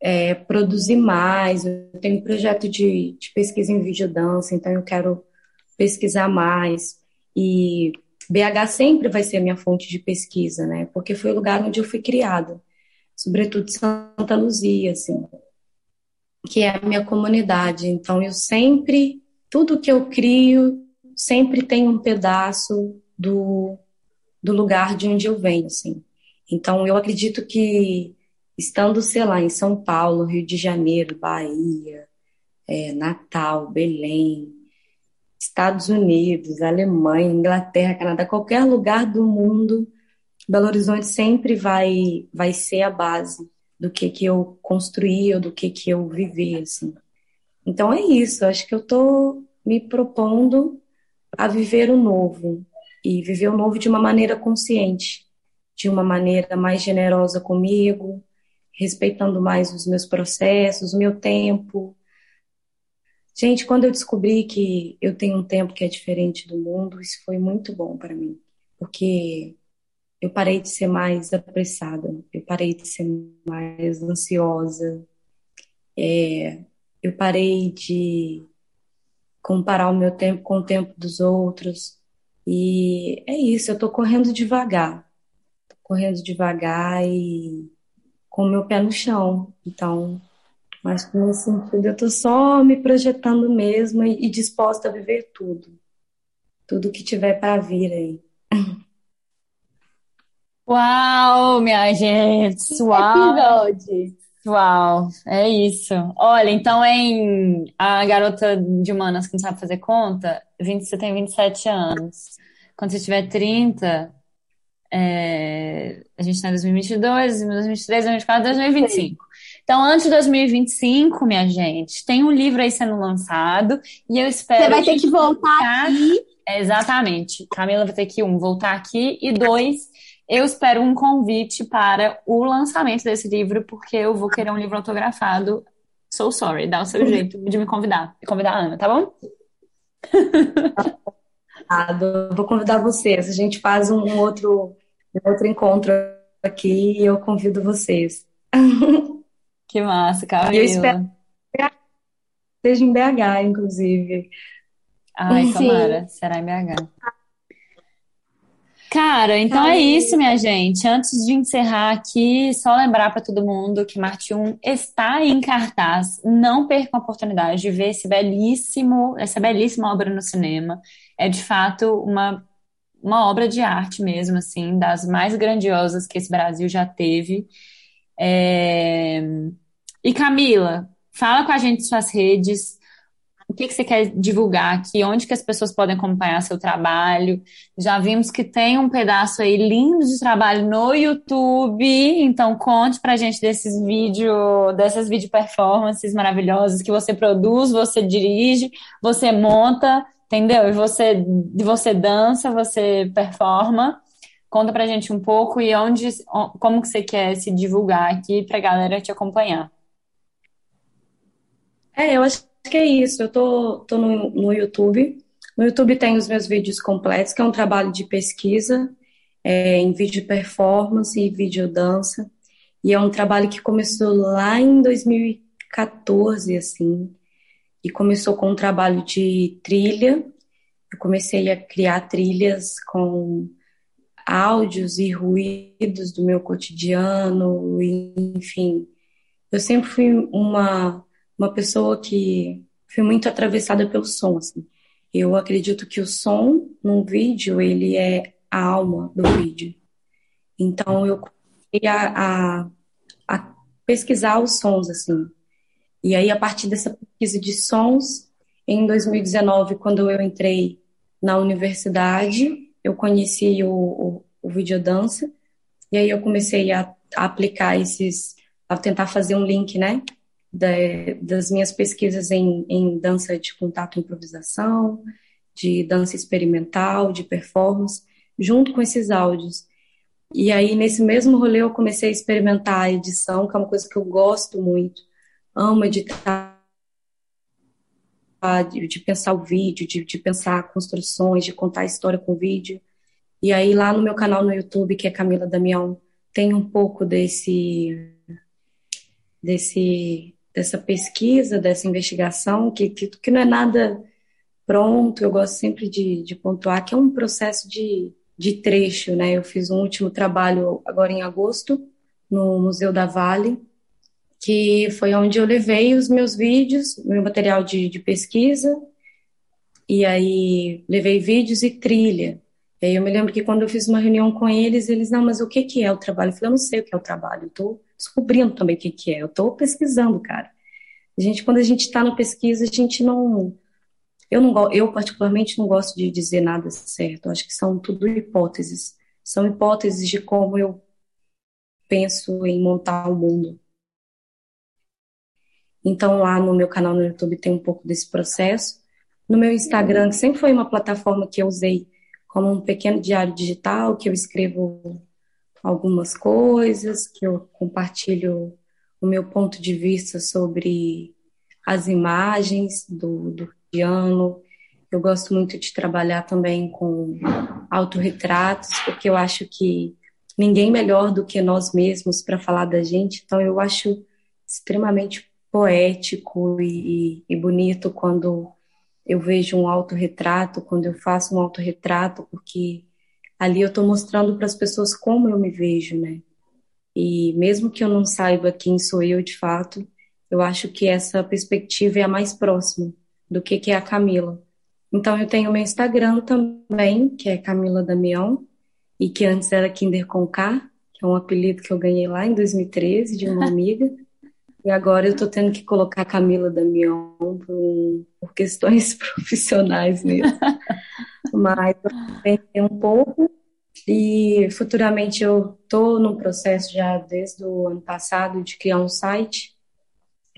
é, produzir mais. Eu tenho um projeto de, de pesquisa em videodança, então eu quero pesquisar mais. E BH sempre vai ser minha fonte de pesquisa, né? Porque foi o lugar onde eu fui criada sobretudo Santa Luzia, assim, que é a minha comunidade. Então, eu sempre, tudo que eu crio, sempre tem um pedaço do, do lugar de onde eu venho, assim. Então, eu acredito que, estando, sei lá, em São Paulo, Rio de Janeiro, Bahia, é, Natal, Belém, Estados Unidos, Alemanha, Inglaterra, Canadá, qualquer lugar do mundo, Belo Horizonte sempre vai vai ser a base do que que eu construí ou do que que eu vivi assim. Então é isso, acho que eu tô me propondo a viver o novo e viver o novo de uma maneira consciente, de uma maneira mais generosa comigo, respeitando mais os meus processos, o meu tempo. Gente, quando eu descobri que eu tenho um tempo que é diferente do mundo, isso foi muito bom para mim, porque eu parei de ser mais apressada, eu parei de ser mais ansiosa, é, eu parei de comparar o meu tempo com o tempo dos outros. E é isso, eu tô correndo devagar. Tô correndo devagar e com o meu pé no chão. Então, mas com nesse sentido, eu tô só me projetando mesmo e, e disposta a viver tudo. Tudo que tiver para vir aí. Uau, minha gente! Uau! Episódio. Uau, é isso. Olha, então em a garota de humanas que não sabe fazer conta, 20, você tem 27 anos. Quando você tiver 30, é, a gente está em 2022, 2023, 2024, 2025. Então, antes de 2025, minha gente, tem um livro aí sendo lançado e eu espero. Você vai ter que voltar aqui. Exatamente. Camila vai ter que, um, voltar aqui e dois eu espero um convite para o lançamento desse livro, porque eu vou querer um livro autografado. So sorry, dá o seu jeito de me convidar. Convidar a Ana, tá bom? Vou convidar vocês. A gente faz um outro, um outro encontro aqui e eu convido vocês. Que massa, Camila. E eu espero que seja em BH, inclusive. Ai, tomara. Será em BH. Cara, então é isso, minha gente. Antes de encerrar aqui, só lembrar para todo mundo que Marte 1 está em cartaz. Não perca a oportunidade de ver esse belíssimo, essa belíssima obra no cinema. É de fato uma, uma obra de arte mesmo, assim, das mais grandiosas que esse Brasil já teve. É... E Camila, fala com a gente suas redes, que que você quer divulgar aqui? Onde que as pessoas podem acompanhar seu trabalho? Já vimos que tem um pedaço aí lindo de trabalho no YouTube, então conte pra gente desses vídeos, dessas vídeo performances maravilhosas que você produz, você dirige, você monta, entendeu? E você, você dança, você performa. Conta pra gente um pouco e onde, como que você quer se divulgar aqui pra galera te acompanhar. É, eu acho que é isso. Eu tô, tô no, no YouTube. No YouTube tem os meus vídeos completos, que é um trabalho de pesquisa é, em vídeo performance e vídeo dança. E é um trabalho que começou lá em 2014, assim. E começou com um trabalho de trilha. Eu comecei a criar trilhas com áudios e ruídos do meu cotidiano, enfim. Eu sempre fui uma uma pessoa que foi muito atravessada pelo som, assim. Eu acredito que o som num vídeo, ele é a alma do vídeo. Então, eu comecei a, a, a pesquisar os sons, assim. E aí, a partir dessa pesquisa de sons, em 2019, quando eu entrei na universidade, eu conheci o, o, o videodança, e aí eu comecei a, a aplicar esses, a tentar fazer um link, né, da, das minhas pesquisas em, em dança de contato e improvisação, de dança experimental, de performance, junto com esses áudios. E aí, nesse mesmo rolê, eu comecei a experimentar a edição, que é uma coisa que eu gosto muito. Amo editar, de, pensar o vídeo, de, de pensar construções, de contar a história com vídeo. E aí, lá no meu canal no YouTube, que é Camila Damião, tem um pouco desse desse dessa pesquisa, dessa investigação, que, que, que não é nada pronto, eu gosto sempre de, de pontuar que é um processo de, de trecho, né? Eu fiz um último trabalho agora em agosto, no Museu da Vale, que foi onde eu levei os meus vídeos, meu material de, de pesquisa, e aí levei vídeos e trilha. E aí eu me lembro que quando eu fiz uma reunião com eles, eles, não, mas o que que é o trabalho? Eu falei, eu não sei o que é o trabalho, eu tô descobrindo também o que, que é. Eu estou pesquisando, cara. A gente, quando a gente está na pesquisa, a gente não. Eu, não, eu, particularmente, não gosto de dizer nada certo. Eu acho que são tudo hipóteses. São hipóteses de como eu penso em montar o mundo. Então, lá no meu canal no YouTube tem um pouco desse processo. No meu Instagram, que sempre foi uma plataforma que eu usei como um pequeno diário digital, que eu escrevo algumas coisas, que eu compartilho o meu ponto de vista sobre as imagens do, do piano. Eu gosto muito de trabalhar também com autorretratos, porque eu acho que ninguém melhor do que nós mesmos para falar da gente. Então, eu acho extremamente poético e, e, bonito quando eu vejo um autorretrato, quando eu faço um autorretrato, porque ali eu estou mostrando para as pessoas como eu me vejo, né? E mesmo que eu não saiba quem sou eu de fato, eu acho que essa perspectiva é a mais próxima do que, que é a Camila. Então eu tenho meu Instagram também, que é Camila Damião, e que antes era Kinder com K, que é um apelido que eu ganhei lá em 2013 de uma amiga. E agora eu estou tendo que colocar Camila Damião por, por questões profissionais mesmo. Mas eu pensei um pouco e futuramente eu estou no processo já desde o ano passado de criar um site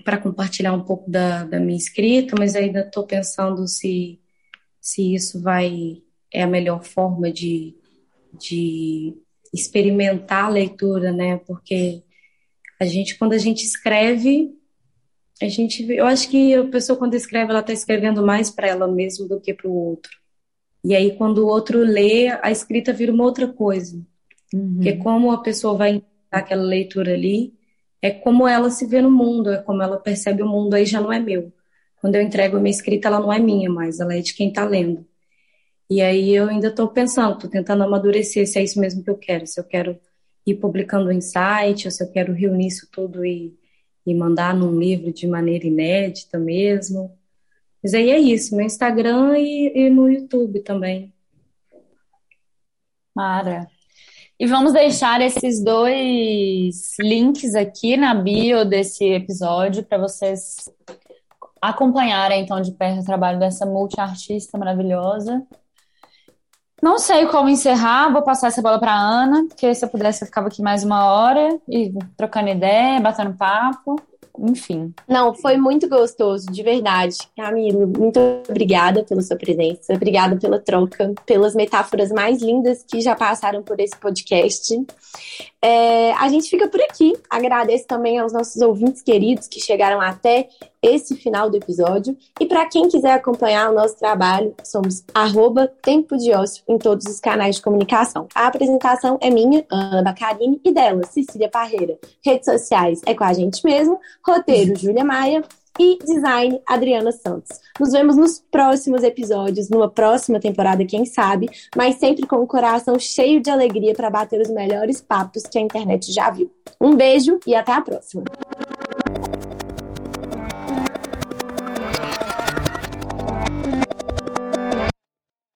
para compartilhar um pouco da, da minha escrita, mas ainda estou pensando se, se isso vai é a melhor forma de, de experimentar a leitura, né? Porque a gente, quando a gente escreve, a gente, eu acho que a pessoa quando escreve, ela está escrevendo mais para ela mesma do que para o outro. E aí, quando o outro lê, a escrita vira uma outra coisa. Uhum. Porque como a pessoa vai aquela leitura ali, é como ela se vê no mundo, é como ela percebe o mundo, aí já não é meu. Quando eu entrego a minha escrita, ela não é minha mais, ela é de quem está lendo. E aí eu ainda estou pensando, estou tentando amadurecer se é isso mesmo que eu quero, se eu quero ir publicando um site, ou se eu quero reunir isso tudo e, e mandar num livro de maneira inédita mesmo. Mas aí é isso, meu Instagram e, e no YouTube também. Mara. E vamos deixar esses dois links aqui na bio desse episódio para vocês acompanharem então de perto o trabalho dessa multiartista maravilhosa. Não sei como encerrar, vou passar essa bola para Ana, porque se eu pudesse eu ficava aqui mais uma hora e trocando ideia, batendo papo enfim. Não, foi muito gostoso, de verdade. Camilo, muito obrigada pela sua presença, obrigada pela troca, pelas metáforas mais lindas que já passaram por esse podcast. É, a gente fica por aqui. Agradeço também aos nossos ouvintes queridos que chegaram até esse final do episódio. E para quem quiser acompanhar o nosso trabalho, somos arroba Tempo de Ócio em todos os canais de comunicação. A apresentação é minha, Ana Bacarini, e dela, Cecília Parreira. Redes sociais é com a gente mesmo. Roteiro, Júlia Maia e design Adriana Santos. Nos vemos nos próximos episódios, numa próxima temporada, quem sabe, mas sempre com o coração cheio de alegria para bater os melhores papos que a internet já viu. Um beijo e até a próxima.